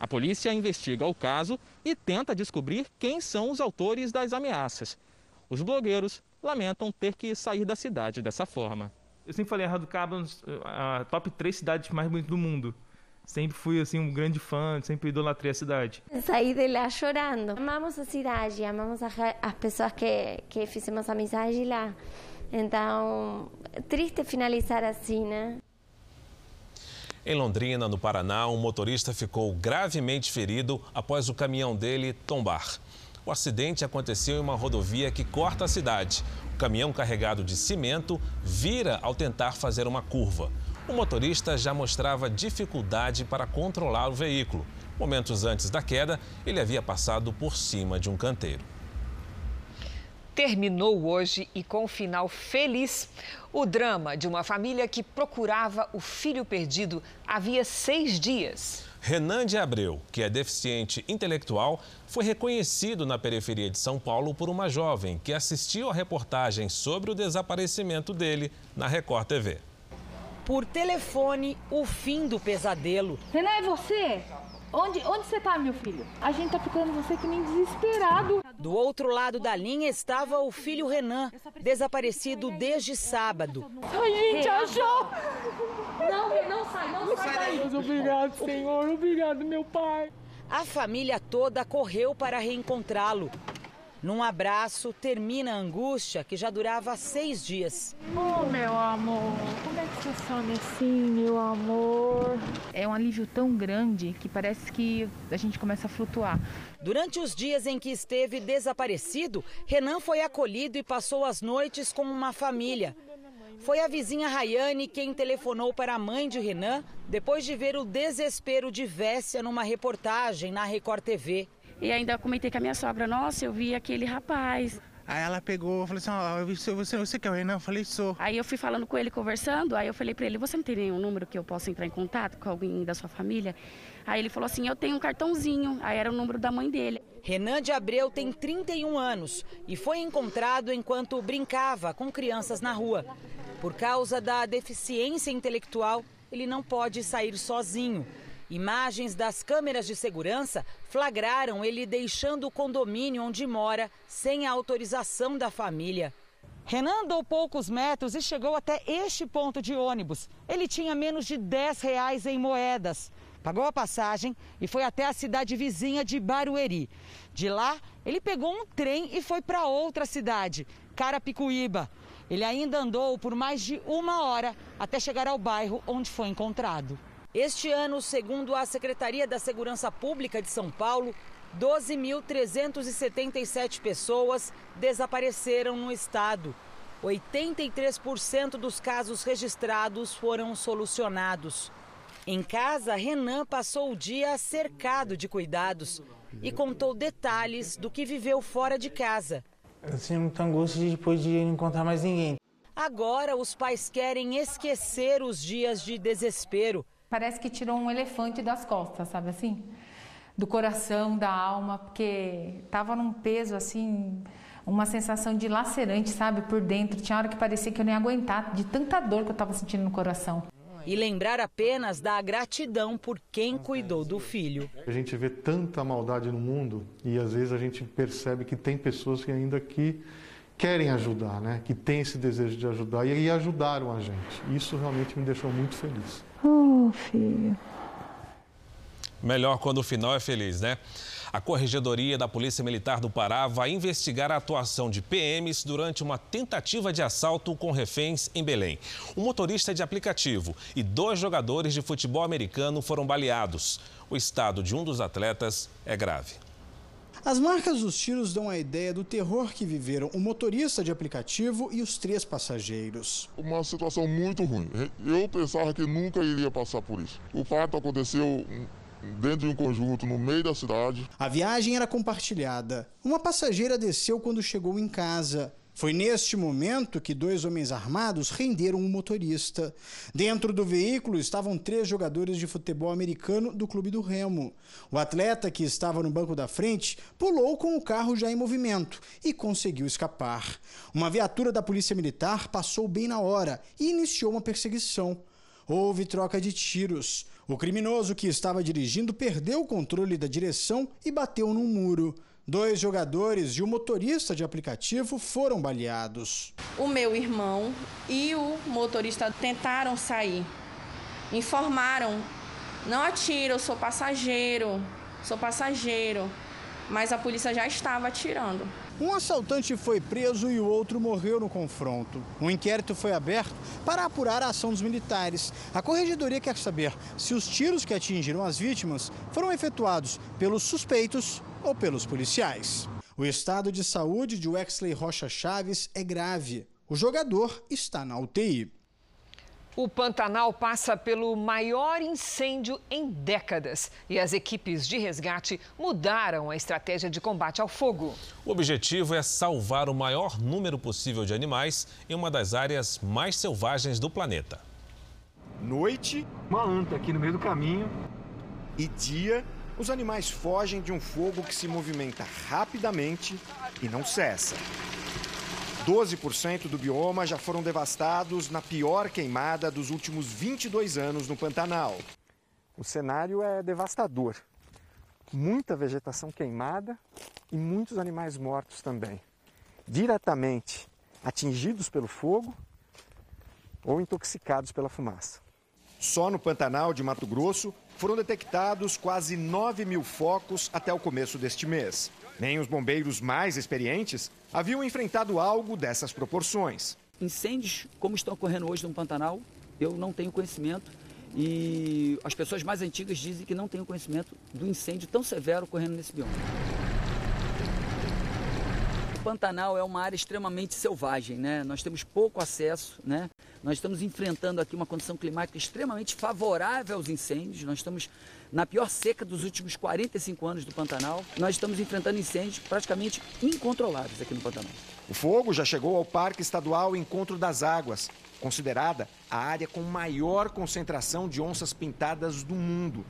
A polícia investiga o caso e tenta descobrir quem são os autores das ameaças. Os blogueiros lamentam ter que sair da cidade dessa forma.
Eu sempre falei, Cabo é a top 3 cidades mais bonitas do mundo.
Sempre fui assim um grande fã, sempre idolatrei a cidade.
Saí de lá chorando. Amamos a cidade, amamos as pessoas que, que fizemos amizade lá. Então, triste finalizar assim, né?
Em Londrina, no Paraná, um motorista ficou gravemente ferido após o caminhão dele tombar. O acidente aconteceu em uma rodovia que corta a cidade. O caminhão carregado de cimento vira ao tentar fazer uma curva. O motorista já mostrava dificuldade para controlar o veículo. Momentos antes da queda, ele havia passado por cima de um canteiro.
Terminou hoje e com um final feliz. O drama de uma família que procurava o filho perdido havia seis dias.
Renan de Abreu, que é deficiente intelectual, foi reconhecido na periferia de São Paulo por uma jovem que assistiu a reportagem sobre o desaparecimento dele na Record TV.
Por telefone, o fim do pesadelo.
Renan, é você? Onde, onde você tá, meu filho? A gente tá procurando você que nem desesperado.
Do outro lado da linha estava o filho Renan, desaparecido desde sábado.
A gente achou! Não, não sai, não, sai daí. Deus, obrigado, Senhor, obrigado, meu pai.
A família toda correu para reencontrá-lo. Num abraço, termina a angústia que já durava seis dias.
Oh, meu amor, como é que você some assim, meu amor? É um alívio tão grande que parece que a gente começa a flutuar.
Durante os dias em que esteve desaparecido, Renan foi acolhido e passou as noites com uma família. Foi a vizinha Rayane quem telefonou para a mãe de Renan depois de ver o desespero de Vécia numa reportagem na Record TV.
E ainda comentei com a minha sogra, nossa, eu vi aquele rapaz.
Aí ela pegou, falou assim, ó, oh, você, você, quer o Renan? Eu falei, sou.
Aí eu fui falando com ele, conversando, aí eu falei para ele, você não tem nenhum número que eu possa entrar em contato com alguém da sua família? Aí ele falou assim, eu tenho um cartãozinho, aí era o número da mãe dele.
Renan de Abreu tem 31 anos e foi encontrado enquanto brincava com crianças na rua. Por causa da deficiência intelectual, ele não pode sair sozinho. Imagens das câmeras de segurança flagraram ele deixando o condomínio onde mora sem a autorização da família. Renan andou poucos metros e chegou até este ponto de ônibus. Ele tinha menos de 10 reais em moedas. Pagou a passagem e foi até a cidade vizinha de Barueri. De lá, ele pegou um trem e foi para outra cidade, Carapicuíba. Ele ainda andou por mais de uma hora até chegar ao bairro onde foi encontrado. Este ano, segundo a Secretaria da Segurança Pública de São Paulo, 12.377 pessoas desapareceram no estado. 83% dos casos registrados foram solucionados. Em casa, Renan passou o dia cercado de cuidados e contou detalhes do que viveu fora de casa.
Eu sinto muita angústia de depois de não encontrar mais ninguém.
Agora, os pais querem esquecer os dias de desespero
parece que tirou um elefante das costas, sabe assim? Do coração, da alma, porque tava num peso assim, uma sensação de lacerante, sabe, por dentro. Tinha hora que parecia que eu nem ia aguentar de tanta dor que eu estava sentindo no coração.
E lembrar apenas da gratidão por quem cuidou do filho.
A gente vê tanta maldade no mundo e às vezes a gente percebe que tem pessoas que ainda que querem ajudar, né? Que têm esse desejo de ajudar e ajudaram a gente. Isso realmente me deixou muito feliz.
Oh, filho.
Melhor quando o final é feliz, né? A Corregedoria da Polícia Militar do Pará vai investigar a atuação de PMs durante uma tentativa de assalto com reféns em Belém. Um motorista de aplicativo e dois jogadores de futebol americano foram baleados. O estado de um dos atletas é grave.
As marcas dos tiros dão a ideia do terror que viveram o motorista de aplicativo e os três passageiros.
Uma situação muito ruim. Eu pensava que nunca iria passar por isso. O fato aconteceu dentro de um conjunto no meio da cidade.
A viagem era compartilhada. Uma passageira desceu quando chegou em casa. Foi neste momento que dois homens armados renderam o um motorista. Dentro do veículo estavam três jogadores de futebol americano do Clube do Remo. O atleta, que estava no banco da frente, pulou com o carro já em movimento e conseguiu escapar. Uma viatura da Polícia Militar passou bem na hora e iniciou uma perseguição. Houve troca de tiros. O criminoso que estava dirigindo perdeu o controle da direção e bateu num muro. Dois jogadores e o motorista de aplicativo foram baleados.
O meu irmão e o motorista tentaram sair. Informaram
Não atira, eu sou passageiro, sou passageiro. Mas a polícia já estava atirando.
Um assaltante foi preso e o outro morreu no confronto. Um inquérito foi aberto para apurar a ação dos militares. A corregedoria quer saber se os tiros que atingiram as vítimas foram efetuados pelos suspeitos ou pelos policiais. O estado de saúde de Wexley Rocha Chaves é grave. O jogador está na UTI.
O Pantanal passa pelo maior incêndio em décadas e as equipes de resgate mudaram a estratégia de combate ao fogo.
O objetivo é salvar o maior número possível de animais em uma das áreas mais selvagens do planeta.
Noite, uma anta aqui no meio do caminho. E dia, os animais fogem de um fogo que se movimenta rapidamente e não cessa. 12% do bioma já foram devastados na pior queimada dos últimos 22 anos no Pantanal. O cenário é devastador. Muita vegetação queimada e muitos animais mortos também, diretamente atingidos pelo fogo ou intoxicados pela fumaça. Só no Pantanal de Mato Grosso foram detectados quase 9 mil focos até o começo deste mês. Nem os bombeiros mais experientes haviam enfrentado algo dessas proporções.
Incêndios como estão ocorrendo hoje no Pantanal, eu não tenho conhecimento e as pessoas mais antigas dizem que não têm conhecimento do incêndio tão severo ocorrendo nesse bioma. Pantanal é uma área extremamente selvagem, né? Nós temos pouco acesso, né? Nós estamos enfrentando aqui uma condição climática extremamente favorável aos incêndios. Nós estamos na pior seca dos últimos 45 anos do Pantanal. Nós estamos enfrentando incêndios praticamente incontroláveis aqui no Pantanal.
O fogo já chegou ao Parque Estadual Encontro das Águas, considerada a área com maior concentração de onças pintadas do mundo.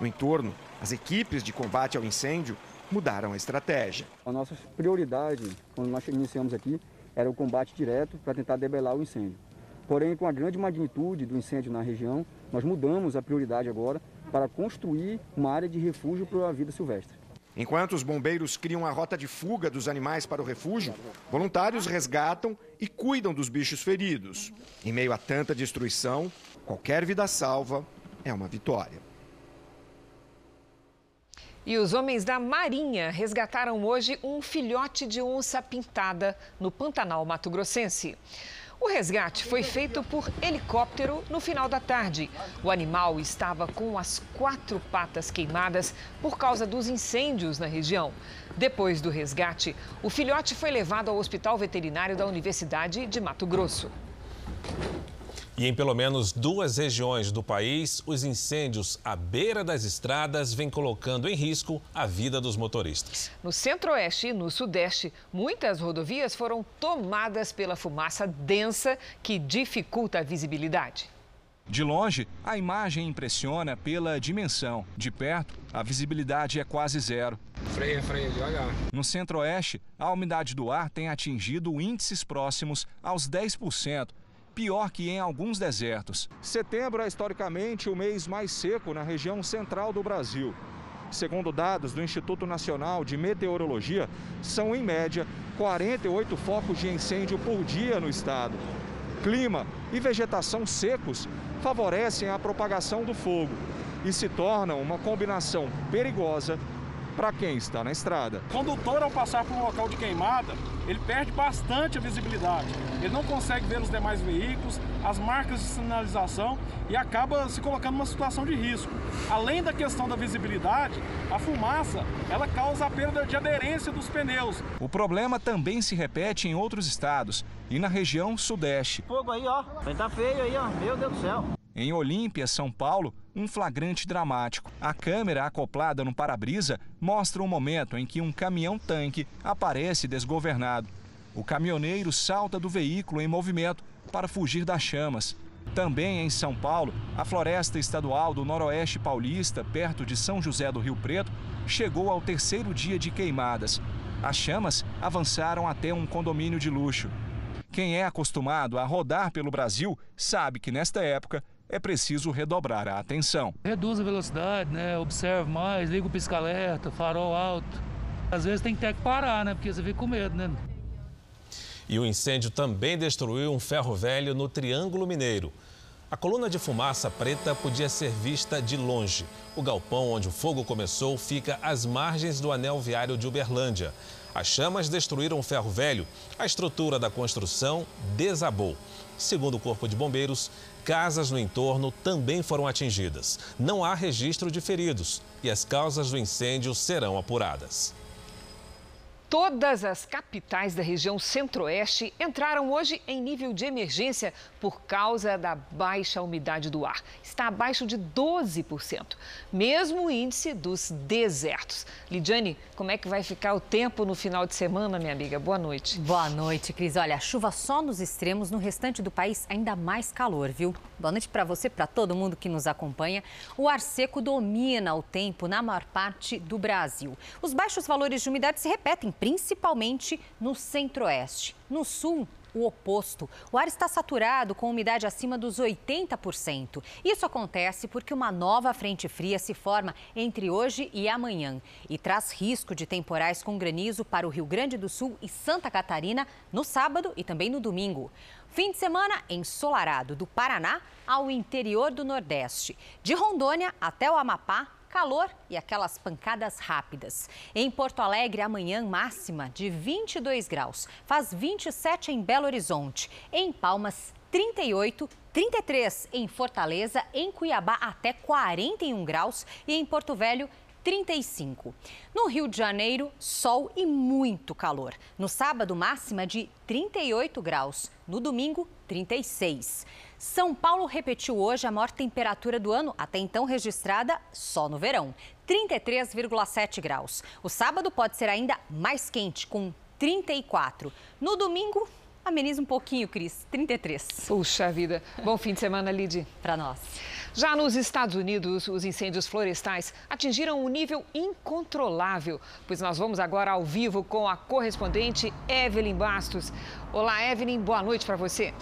No entorno, as equipes de combate ao incêndio mudaram a estratégia.
A nossa prioridade, quando nós iniciamos aqui, era o combate direto para tentar debelar o incêndio. Porém, com a grande magnitude do incêndio na região, nós mudamos a prioridade agora para construir uma área de refúgio para a vida silvestre.
Enquanto os bombeiros criam a rota de fuga dos animais para o refúgio, voluntários resgatam e cuidam dos bichos feridos. Em meio a tanta destruição, qualquer vida salva é uma vitória.
E os homens da Marinha resgataram hoje um filhote de onça pintada no Pantanal Mato Grossense. O resgate foi feito por helicóptero no final da tarde. O animal estava com as quatro patas queimadas por causa dos incêndios na região. Depois do resgate, o filhote foi levado ao Hospital Veterinário da Universidade de Mato Grosso.
E em pelo menos duas regiões do país, os incêndios à beira das estradas vêm colocando em risco a vida dos motoristas.
No centro-oeste e no sudeste, muitas rodovias foram tomadas pela fumaça densa que dificulta a visibilidade.
De longe, a imagem impressiona pela dimensão. De perto, a visibilidade é quase zero.
Freia, freia, devagar.
No centro-oeste, a umidade do ar tem atingido índices próximos aos 10%, pior que em alguns desertos.
Setembro é historicamente o mês mais seco na região central do Brasil. Segundo dados do Instituto Nacional de Meteorologia, são em média 48 focos de incêndio por dia no estado. Clima e vegetação secos favorecem a propagação do fogo e se tornam uma combinação perigosa para quem está na estrada.
Condutor, ao passar por um local de queimada, ele perde bastante a visibilidade. Ele não consegue ver os demais veículos, as marcas de sinalização e acaba se colocando numa situação de risco. Além da questão da visibilidade, a fumaça ela causa a perda de aderência dos pneus.
O problema também se repete em outros estados e na região sudeste.
Fogo aí, ó. Tá feio aí, ó. Meu Deus do céu.
Em Olímpia, São Paulo, um flagrante dramático. A câmera acoplada no para-brisa mostra o um momento em que um caminhão-tanque aparece desgovernado. O caminhoneiro salta do veículo em movimento para fugir das chamas. Também em São Paulo, a floresta estadual do Noroeste Paulista, perto de São José do Rio Preto, chegou ao terceiro dia de queimadas. As chamas avançaram até um condomínio de luxo. Quem é acostumado a rodar pelo Brasil sabe que nesta época é preciso redobrar a atenção.
Reduz a velocidade, né? observe mais, liga o pisca-alerta, farol alto. Às vezes tem que ter que parar, né? Porque você fica com medo, né?
E o incêndio também destruiu um ferro velho no Triângulo Mineiro. A coluna de fumaça preta podia ser vista de longe. O galpão onde o fogo começou fica às margens do anel viário de Uberlândia. As chamas destruíram o ferro velho. A estrutura da construção desabou. Segundo o Corpo de Bombeiros, casas no entorno também foram atingidas. Não há registro de feridos e as causas do incêndio serão apuradas.
Todas as capitais da região centro-oeste entraram hoje em nível de emergência por causa da baixa umidade do ar. Está abaixo de 12%, mesmo índice dos desertos. Lidiane, como é que vai ficar o tempo no final de semana, minha amiga? Boa noite.
Boa noite, Cris. Olha, chuva só nos extremos, no restante do país ainda mais calor, viu? Boa noite para você, para todo mundo que nos acompanha. O ar seco domina o tempo na maior parte do Brasil. Os baixos valores de umidade se repetem principalmente no centro-oeste. No sul, o oposto. O ar está saturado com umidade acima dos 80%. Isso acontece porque uma nova frente fria se forma entre hoje e amanhã e traz risco de temporais com granizo para o Rio Grande do Sul e Santa Catarina no sábado e também no domingo. Fim de semana ensolarado do Paraná ao interior do Nordeste. De Rondônia até o Amapá, calor e aquelas pancadas rápidas. Em Porto Alegre, amanhã máxima de 22 graus. Faz 27 em Belo Horizonte. Em Palmas, 38, 33 em Fortaleza, em Cuiabá até 41 graus e em Porto Velho 35. No Rio de Janeiro, sol e muito calor. No sábado, máxima de 38 graus. No domingo, 36. São Paulo repetiu hoje a maior temperatura do ano, até então registrada só no verão, 33,7 graus. O sábado pode ser ainda mais quente, com 34. No domingo, ameniza um pouquinho, Cris, 33.
Puxa vida. Bom fim de semana, Lid.
Para nós.
Já nos Estados Unidos, os incêndios florestais atingiram um nível incontrolável. Pois nós vamos agora ao vivo com a correspondente Evelyn Bastos. Olá, Evelyn, boa noite para você.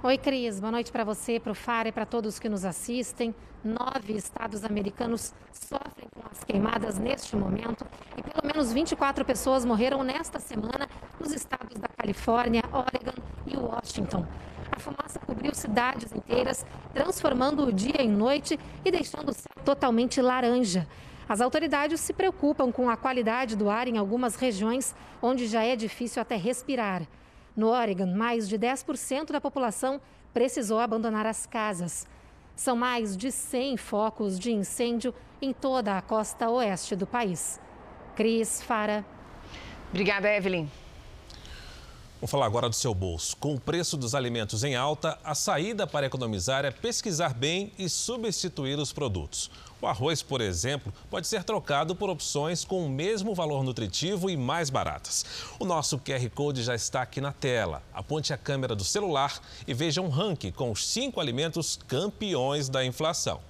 Oi, Cris. Boa noite para você, para o FAR e para todos que nos assistem. Nove estados americanos sofrem com as queimadas neste momento e pelo menos 24 pessoas morreram nesta semana nos estados da Califórnia, Oregon e Washington. A fumaça cobriu cidades inteiras, transformando o dia em noite e deixando o céu totalmente laranja. As autoridades se preocupam com a qualidade do ar em algumas regiões onde já é difícil até respirar. No Oregon, mais de 10% da população precisou abandonar as casas. São mais de 100 focos de incêndio em toda a costa oeste do país. Cris Fara.
Obrigada, Evelyn.
Vamos falar agora do seu bolso. Com o preço dos alimentos em alta, a saída para economizar é pesquisar bem e substituir os produtos. O arroz, por exemplo, pode ser trocado por opções com o mesmo valor nutritivo e mais baratas. O nosso QR Code já está aqui na tela. Aponte a câmera do celular e veja um ranking com os cinco alimentos campeões da inflação.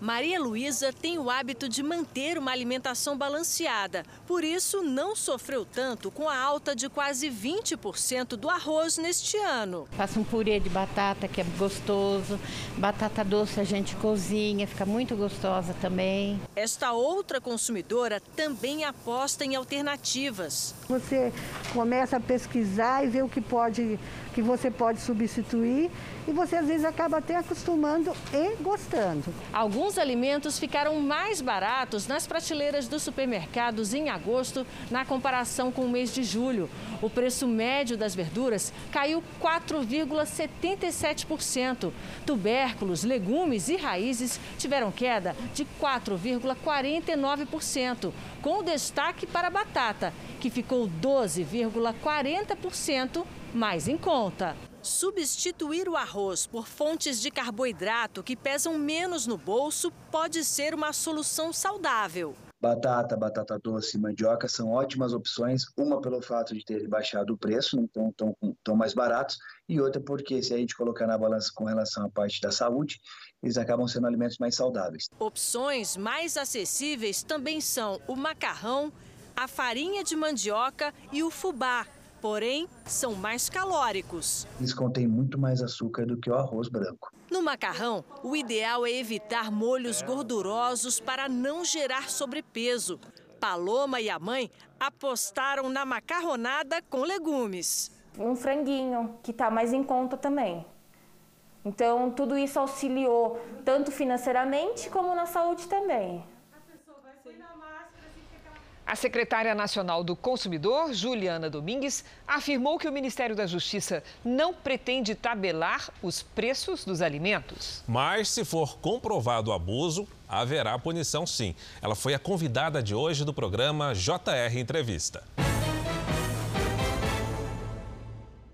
Maria Luísa tem o hábito de manter uma alimentação balanceada, por isso não sofreu tanto com a alta de quase 20% do arroz neste ano.
Faço um purê de batata que é gostoso, batata doce a gente cozinha, fica muito gostosa também.
Esta outra consumidora também aposta em alternativas.
Você começa a pesquisar e ver o que pode que você pode substituir e você às vezes acaba até acostumando e gostando.
Alguns alimentos ficaram mais baratos nas prateleiras dos supermercados em agosto na comparação com o mês de julho. O preço médio das verduras caiu 4,77%. Tubérculos, legumes e raízes tiveram queda de 4,49%, com destaque para a batata, que ficou 12,40% mais em conta. Substituir o arroz por fontes de carboidrato que pesam menos no bolso pode ser uma solução saudável.
Batata, batata doce e mandioca são ótimas opções, uma pelo fato de terem baixado o preço, então estão mais baratos, e outra porque se a gente colocar na balança com relação à parte da saúde, eles acabam sendo alimentos mais saudáveis.
Opções mais acessíveis também são o macarrão, a farinha de mandioca e o fubá, porém são mais calóricos.
Eles contêm muito mais açúcar do que o arroz branco.
No macarrão, o ideal é evitar molhos gordurosos para não gerar sobrepeso. Paloma e a mãe apostaram na macarronada com legumes.
um franguinho, que está mais em conta também. Então, tudo isso auxiliou tanto financeiramente como na saúde também.
A secretária nacional do Consumidor, Juliana Domingues, afirmou que o Ministério da Justiça não pretende tabelar os preços dos alimentos.
Mas, se for comprovado o abuso, haverá punição sim. Ela foi a convidada de hoje do programa JR Entrevista.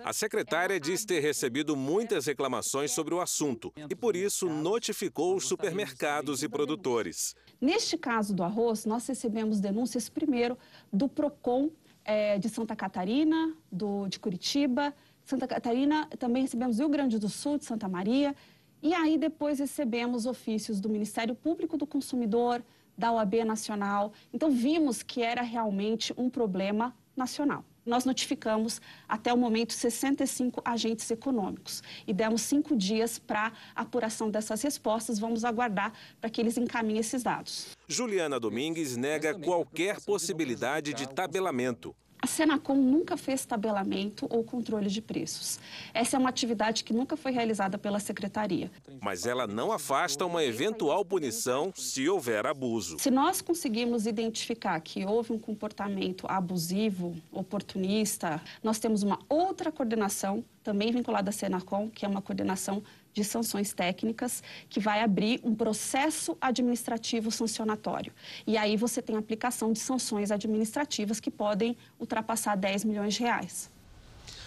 A secretária diz ter recebido muitas reclamações sobre o assunto e, por isso, notificou os supermercados e produtores.
Neste caso do arroz, nós recebemos denúncias primeiro do PROCON é, de Santa Catarina, do, de Curitiba, Santa Catarina, também recebemos Rio Grande do Sul, de Santa Maria, e aí depois recebemos ofícios do Ministério Público do Consumidor, da OAB Nacional. Então vimos que era realmente um problema nacional. Nós notificamos até o momento 65 agentes econômicos e demos cinco dias para apuração dessas respostas. Vamos aguardar para que eles encaminhem esses dados.
Juliana Domingues nega qualquer possibilidade de tabelamento.
A Senacom nunca fez tabelamento ou controle de preços. Essa é uma atividade que nunca foi realizada pela Secretaria.
Mas ela não afasta uma eventual punição se houver abuso.
Se nós conseguirmos identificar que houve um comportamento abusivo, oportunista, nós temos uma outra coordenação, também vinculada à Senacom, que é uma coordenação de sanções técnicas, que vai abrir um processo administrativo sancionatório. E aí você tem aplicação de sanções administrativas que podem ultrapassar 10 milhões de reais.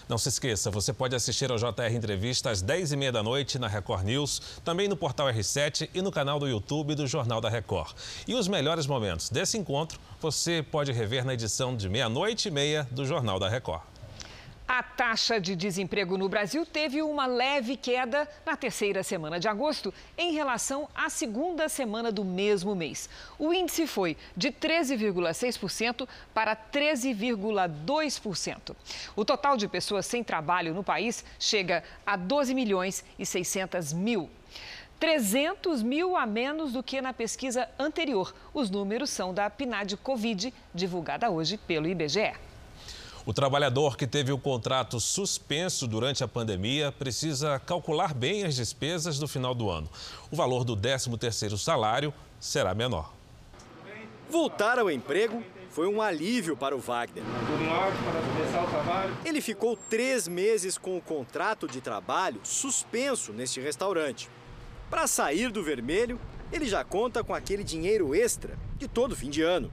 Não se esqueça, você pode assistir ao JR Entrevista às 10h30 da noite na Record News, também no portal R7 e no canal do YouTube do Jornal da Record. E os melhores momentos desse encontro você pode rever na edição de meia-noite e meia do Jornal da Record.
A taxa de desemprego no Brasil teve uma leve queda na terceira semana de agosto em relação à segunda semana do mesmo mês. O índice foi de 13,6% para 13,2%. O total de pessoas sem trabalho no país chega a 12 milhões e 600 mil. 300 mil a menos do que na pesquisa anterior. Os números são da PNAD Covid, divulgada hoje pelo IBGE.
O trabalhador que teve o contrato suspenso durante a pandemia precisa calcular bem as despesas do final do ano. O valor do 13º salário será menor.
Voltar ao emprego foi um alívio para o Wagner. Ele ficou três meses com o contrato de trabalho suspenso neste restaurante. Para sair do vermelho, ele já conta com aquele dinheiro extra de todo fim de ano.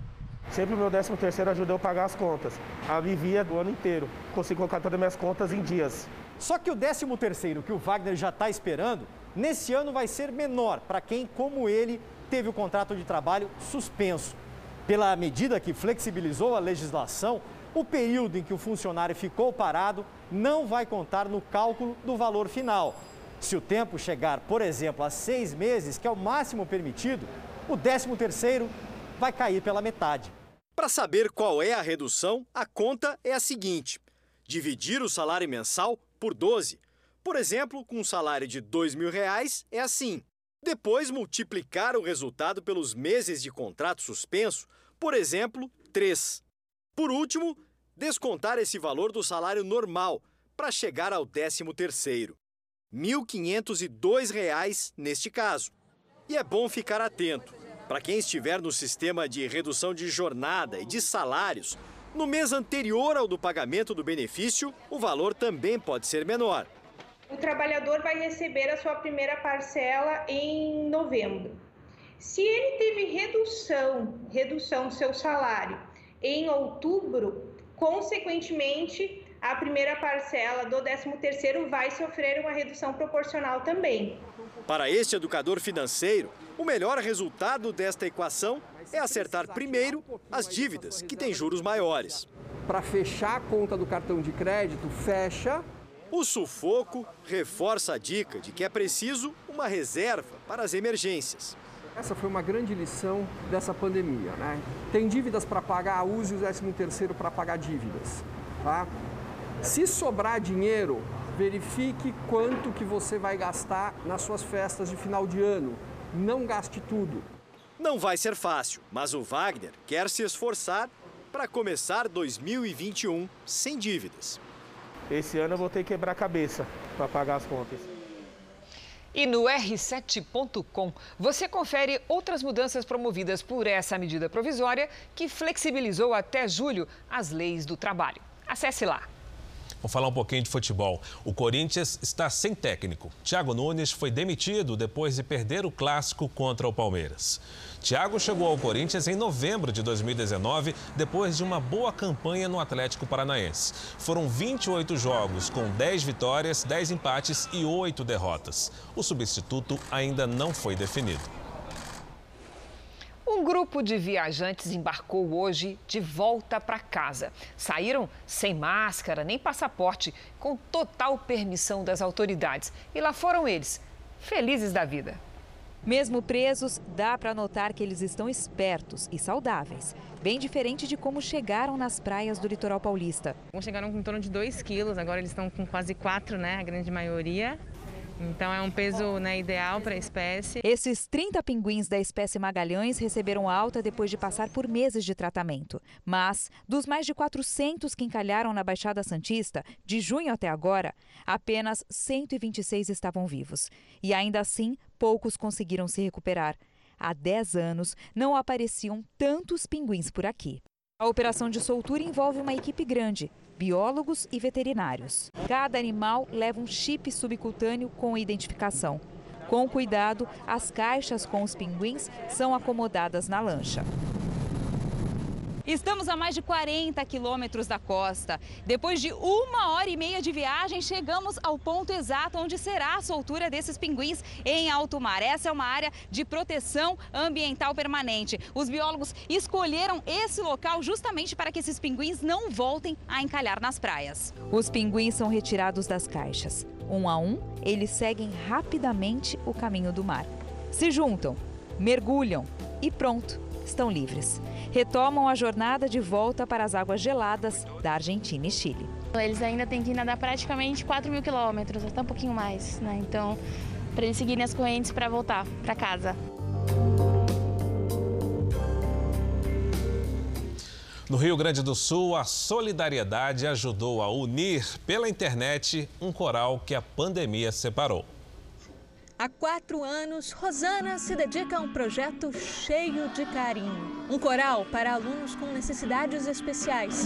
Sempre o meu 13 terceiro ajudou a pagar as contas. A vivia do ano inteiro. Consegui colocar todas as minhas contas em dias.
Só que o 13 terceiro que o Wagner já está esperando, nesse ano vai ser menor para quem, como ele, teve o contrato de trabalho suspenso. Pela medida que flexibilizou a legislação, o período em que o funcionário ficou parado não vai contar no cálculo do valor final. Se o tempo chegar, por exemplo, a seis meses, que é o máximo permitido, o 13 terceiro vai cair pela metade. Para saber qual é a redução, a conta é a seguinte: dividir o salário mensal por 12. Por exemplo, com um salário de 2 mil reais, é assim. Depois, multiplicar o resultado pelos meses de contrato suspenso, por exemplo, 3. Por último, descontar esse valor do salário normal para chegar ao 13 terceiro. R$ 1.502 neste caso. E é bom ficar atento. Para quem estiver no sistema de redução de jornada e de salários, no mês anterior ao do pagamento do benefício, o valor também pode ser menor.
O trabalhador vai receber a sua primeira parcela em novembro. Se ele teve redução, redução do seu salário em outubro, consequentemente, a primeira parcela do 13º vai sofrer uma redução proporcional também.
Para este educador financeiro, o melhor resultado desta equação é acertar primeiro as dívidas, que têm juros maiores.
Para fechar a conta do cartão de crédito, fecha.
O sufoco reforça a dica de que é preciso uma reserva para as emergências.
Essa foi uma grande lição dessa pandemia, né? Tem dívidas para pagar, use o 13 terceiro para pagar dívidas, tá? Se sobrar dinheiro, verifique quanto que você vai gastar nas suas festas de final de ano. Não gaste tudo.
Não vai ser fácil, mas o Wagner quer se esforçar para começar 2021 sem dívidas.
esse ano eu vou ter que quebrar a cabeça para pagar as contas.
E no r7.com você confere outras mudanças promovidas por essa medida provisória que flexibilizou até julho as leis do trabalho. Acesse lá.
Vamos falar um pouquinho de futebol. O Corinthians está sem técnico. Thiago Nunes foi demitido depois de perder o clássico contra o Palmeiras. Thiago chegou ao Corinthians em novembro de 2019, depois de uma boa campanha no Atlético Paranaense. Foram 28 jogos, com 10 vitórias, 10 empates e 8 derrotas. O substituto ainda não foi definido.
Um grupo de viajantes embarcou hoje de volta para casa. Saíram sem máscara nem passaporte, com total permissão das autoridades. E lá foram eles, felizes da vida.
Mesmo presos, dá para notar que eles estão espertos e saudáveis. Bem diferente de como chegaram nas praias do litoral paulista.
Chegaram com em torno de 2 quilos, agora eles estão com quase 4, né? A grande maioria. Então é um peso né, ideal para a espécie.
Esses 30 pinguins da espécie Magalhães receberam alta depois de passar por meses de tratamento. Mas, dos mais de 400 que encalharam na Baixada Santista, de junho até agora, apenas 126 estavam vivos. E ainda assim, poucos conseguiram se recuperar. Há 10 anos, não apareciam tantos pinguins por aqui. A operação de soltura envolve uma equipe grande, biólogos e veterinários. Cada animal leva um chip subcutâneo com identificação. Com cuidado, as caixas com os pinguins são acomodadas na lancha. Estamos a mais de 40 quilômetros da costa. Depois de uma hora e meia de viagem, chegamos ao ponto exato onde será a soltura desses pinguins em alto mar. Essa é uma área de proteção ambiental permanente. Os biólogos escolheram esse local justamente para que esses pinguins não voltem a encalhar nas praias. Os pinguins são retirados das caixas. Um a um, eles seguem rapidamente o caminho do mar. Se juntam, mergulham e pronto, estão livres retomam a jornada de volta para as águas geladas da Argentina e Chile.
Eles ainda têm que nadar praticamente 4 mil quilômetros, até um pouquinho mais, né? Então, para eles seguirem as correntes para voltar para casa.
No Rio Grande do Sul, a solidariedade ajudou a unir pela internet um coral que a pandemia separou.
Há quatro anos, Rosana se dedica a um projeto cheio de carinho. Um coral para alunos com necessidades especiais.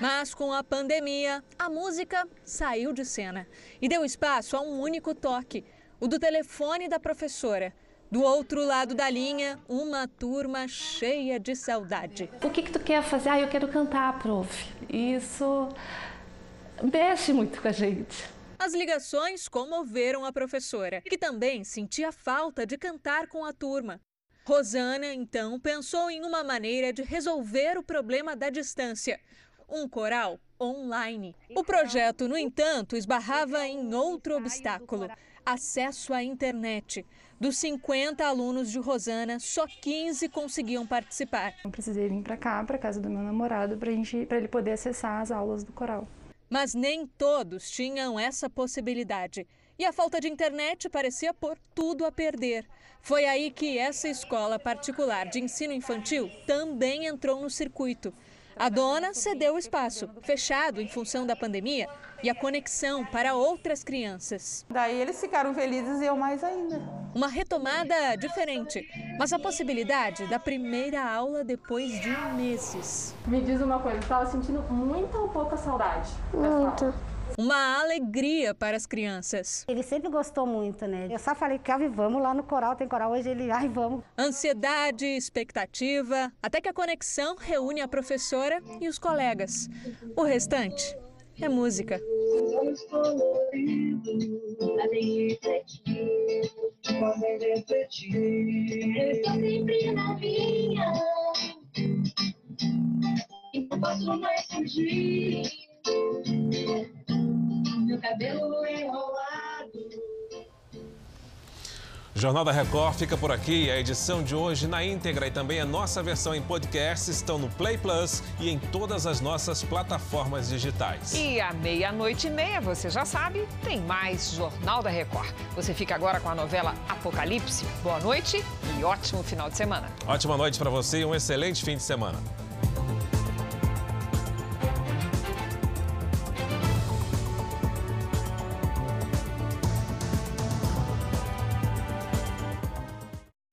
Mas com a pandemia, a música saiu de cena e deu espaço a um único toque, o do telefone da professora. Do outro lado da linha, uma turma cheia de saudade.
O que, que tu quer fazer? Ah, eu quero cantar, prof. Isso mexe muito com a gente.
As ligações comoveram a professora, que também sentia falta de cantar com a turma. Rosana, então, pensou em uma maneira de resolver o problema da distância: um coral online. O projeto, no entanto, esbarrava em outro obstáculo: acesso à internet. Dos 50 alunos de Rosana, só 15 conseguiam participar.
Eu precisei vir para cá, para casa do meu namorado, para ele poder acessar as aulas do coral.
Mas nem todos tinham essa possibilidade. E a falta de internet parecia pôr tudo a perder. Foi aí que essa escola particular de ensino infantil também entrou no circuito. A dona cedeu o espaço, fechado em função da pandemia, e a conexão para outras crianças.
Daí eles ficaram felizes e eu mais ainda.
Uma retomada diferente, mas a possibilidade da primeira aula depois de meses.
Me diz uma coisa, estava sentindo muita ou pouca saudade?
Muito. Uma alegria para as crianças.
Ele sempre gostou muito, né? Eu só falei, Kelvin, vamos lá no coral, tem coral hoje, ele, ai, vamos.
Ansiedade, expectativa, até que a conexão reúne a professora e os colegas. O restante é música. linha. Não posso mais fugir meu cabelo enrolado.
O Jornal da Record fica por aqui. A edição de hoje na íntegra e também a nossa versão em podcast estão no Play Plus e em todas as nossas plataformas digitais.
E à meia-noite e meia, você já sabe, tem mais Jornal da Record. Você fica agora com a novela Apocalipse. Boa noite e ótimo final de semana.
Ótima noite para você e um excelente fim de semana.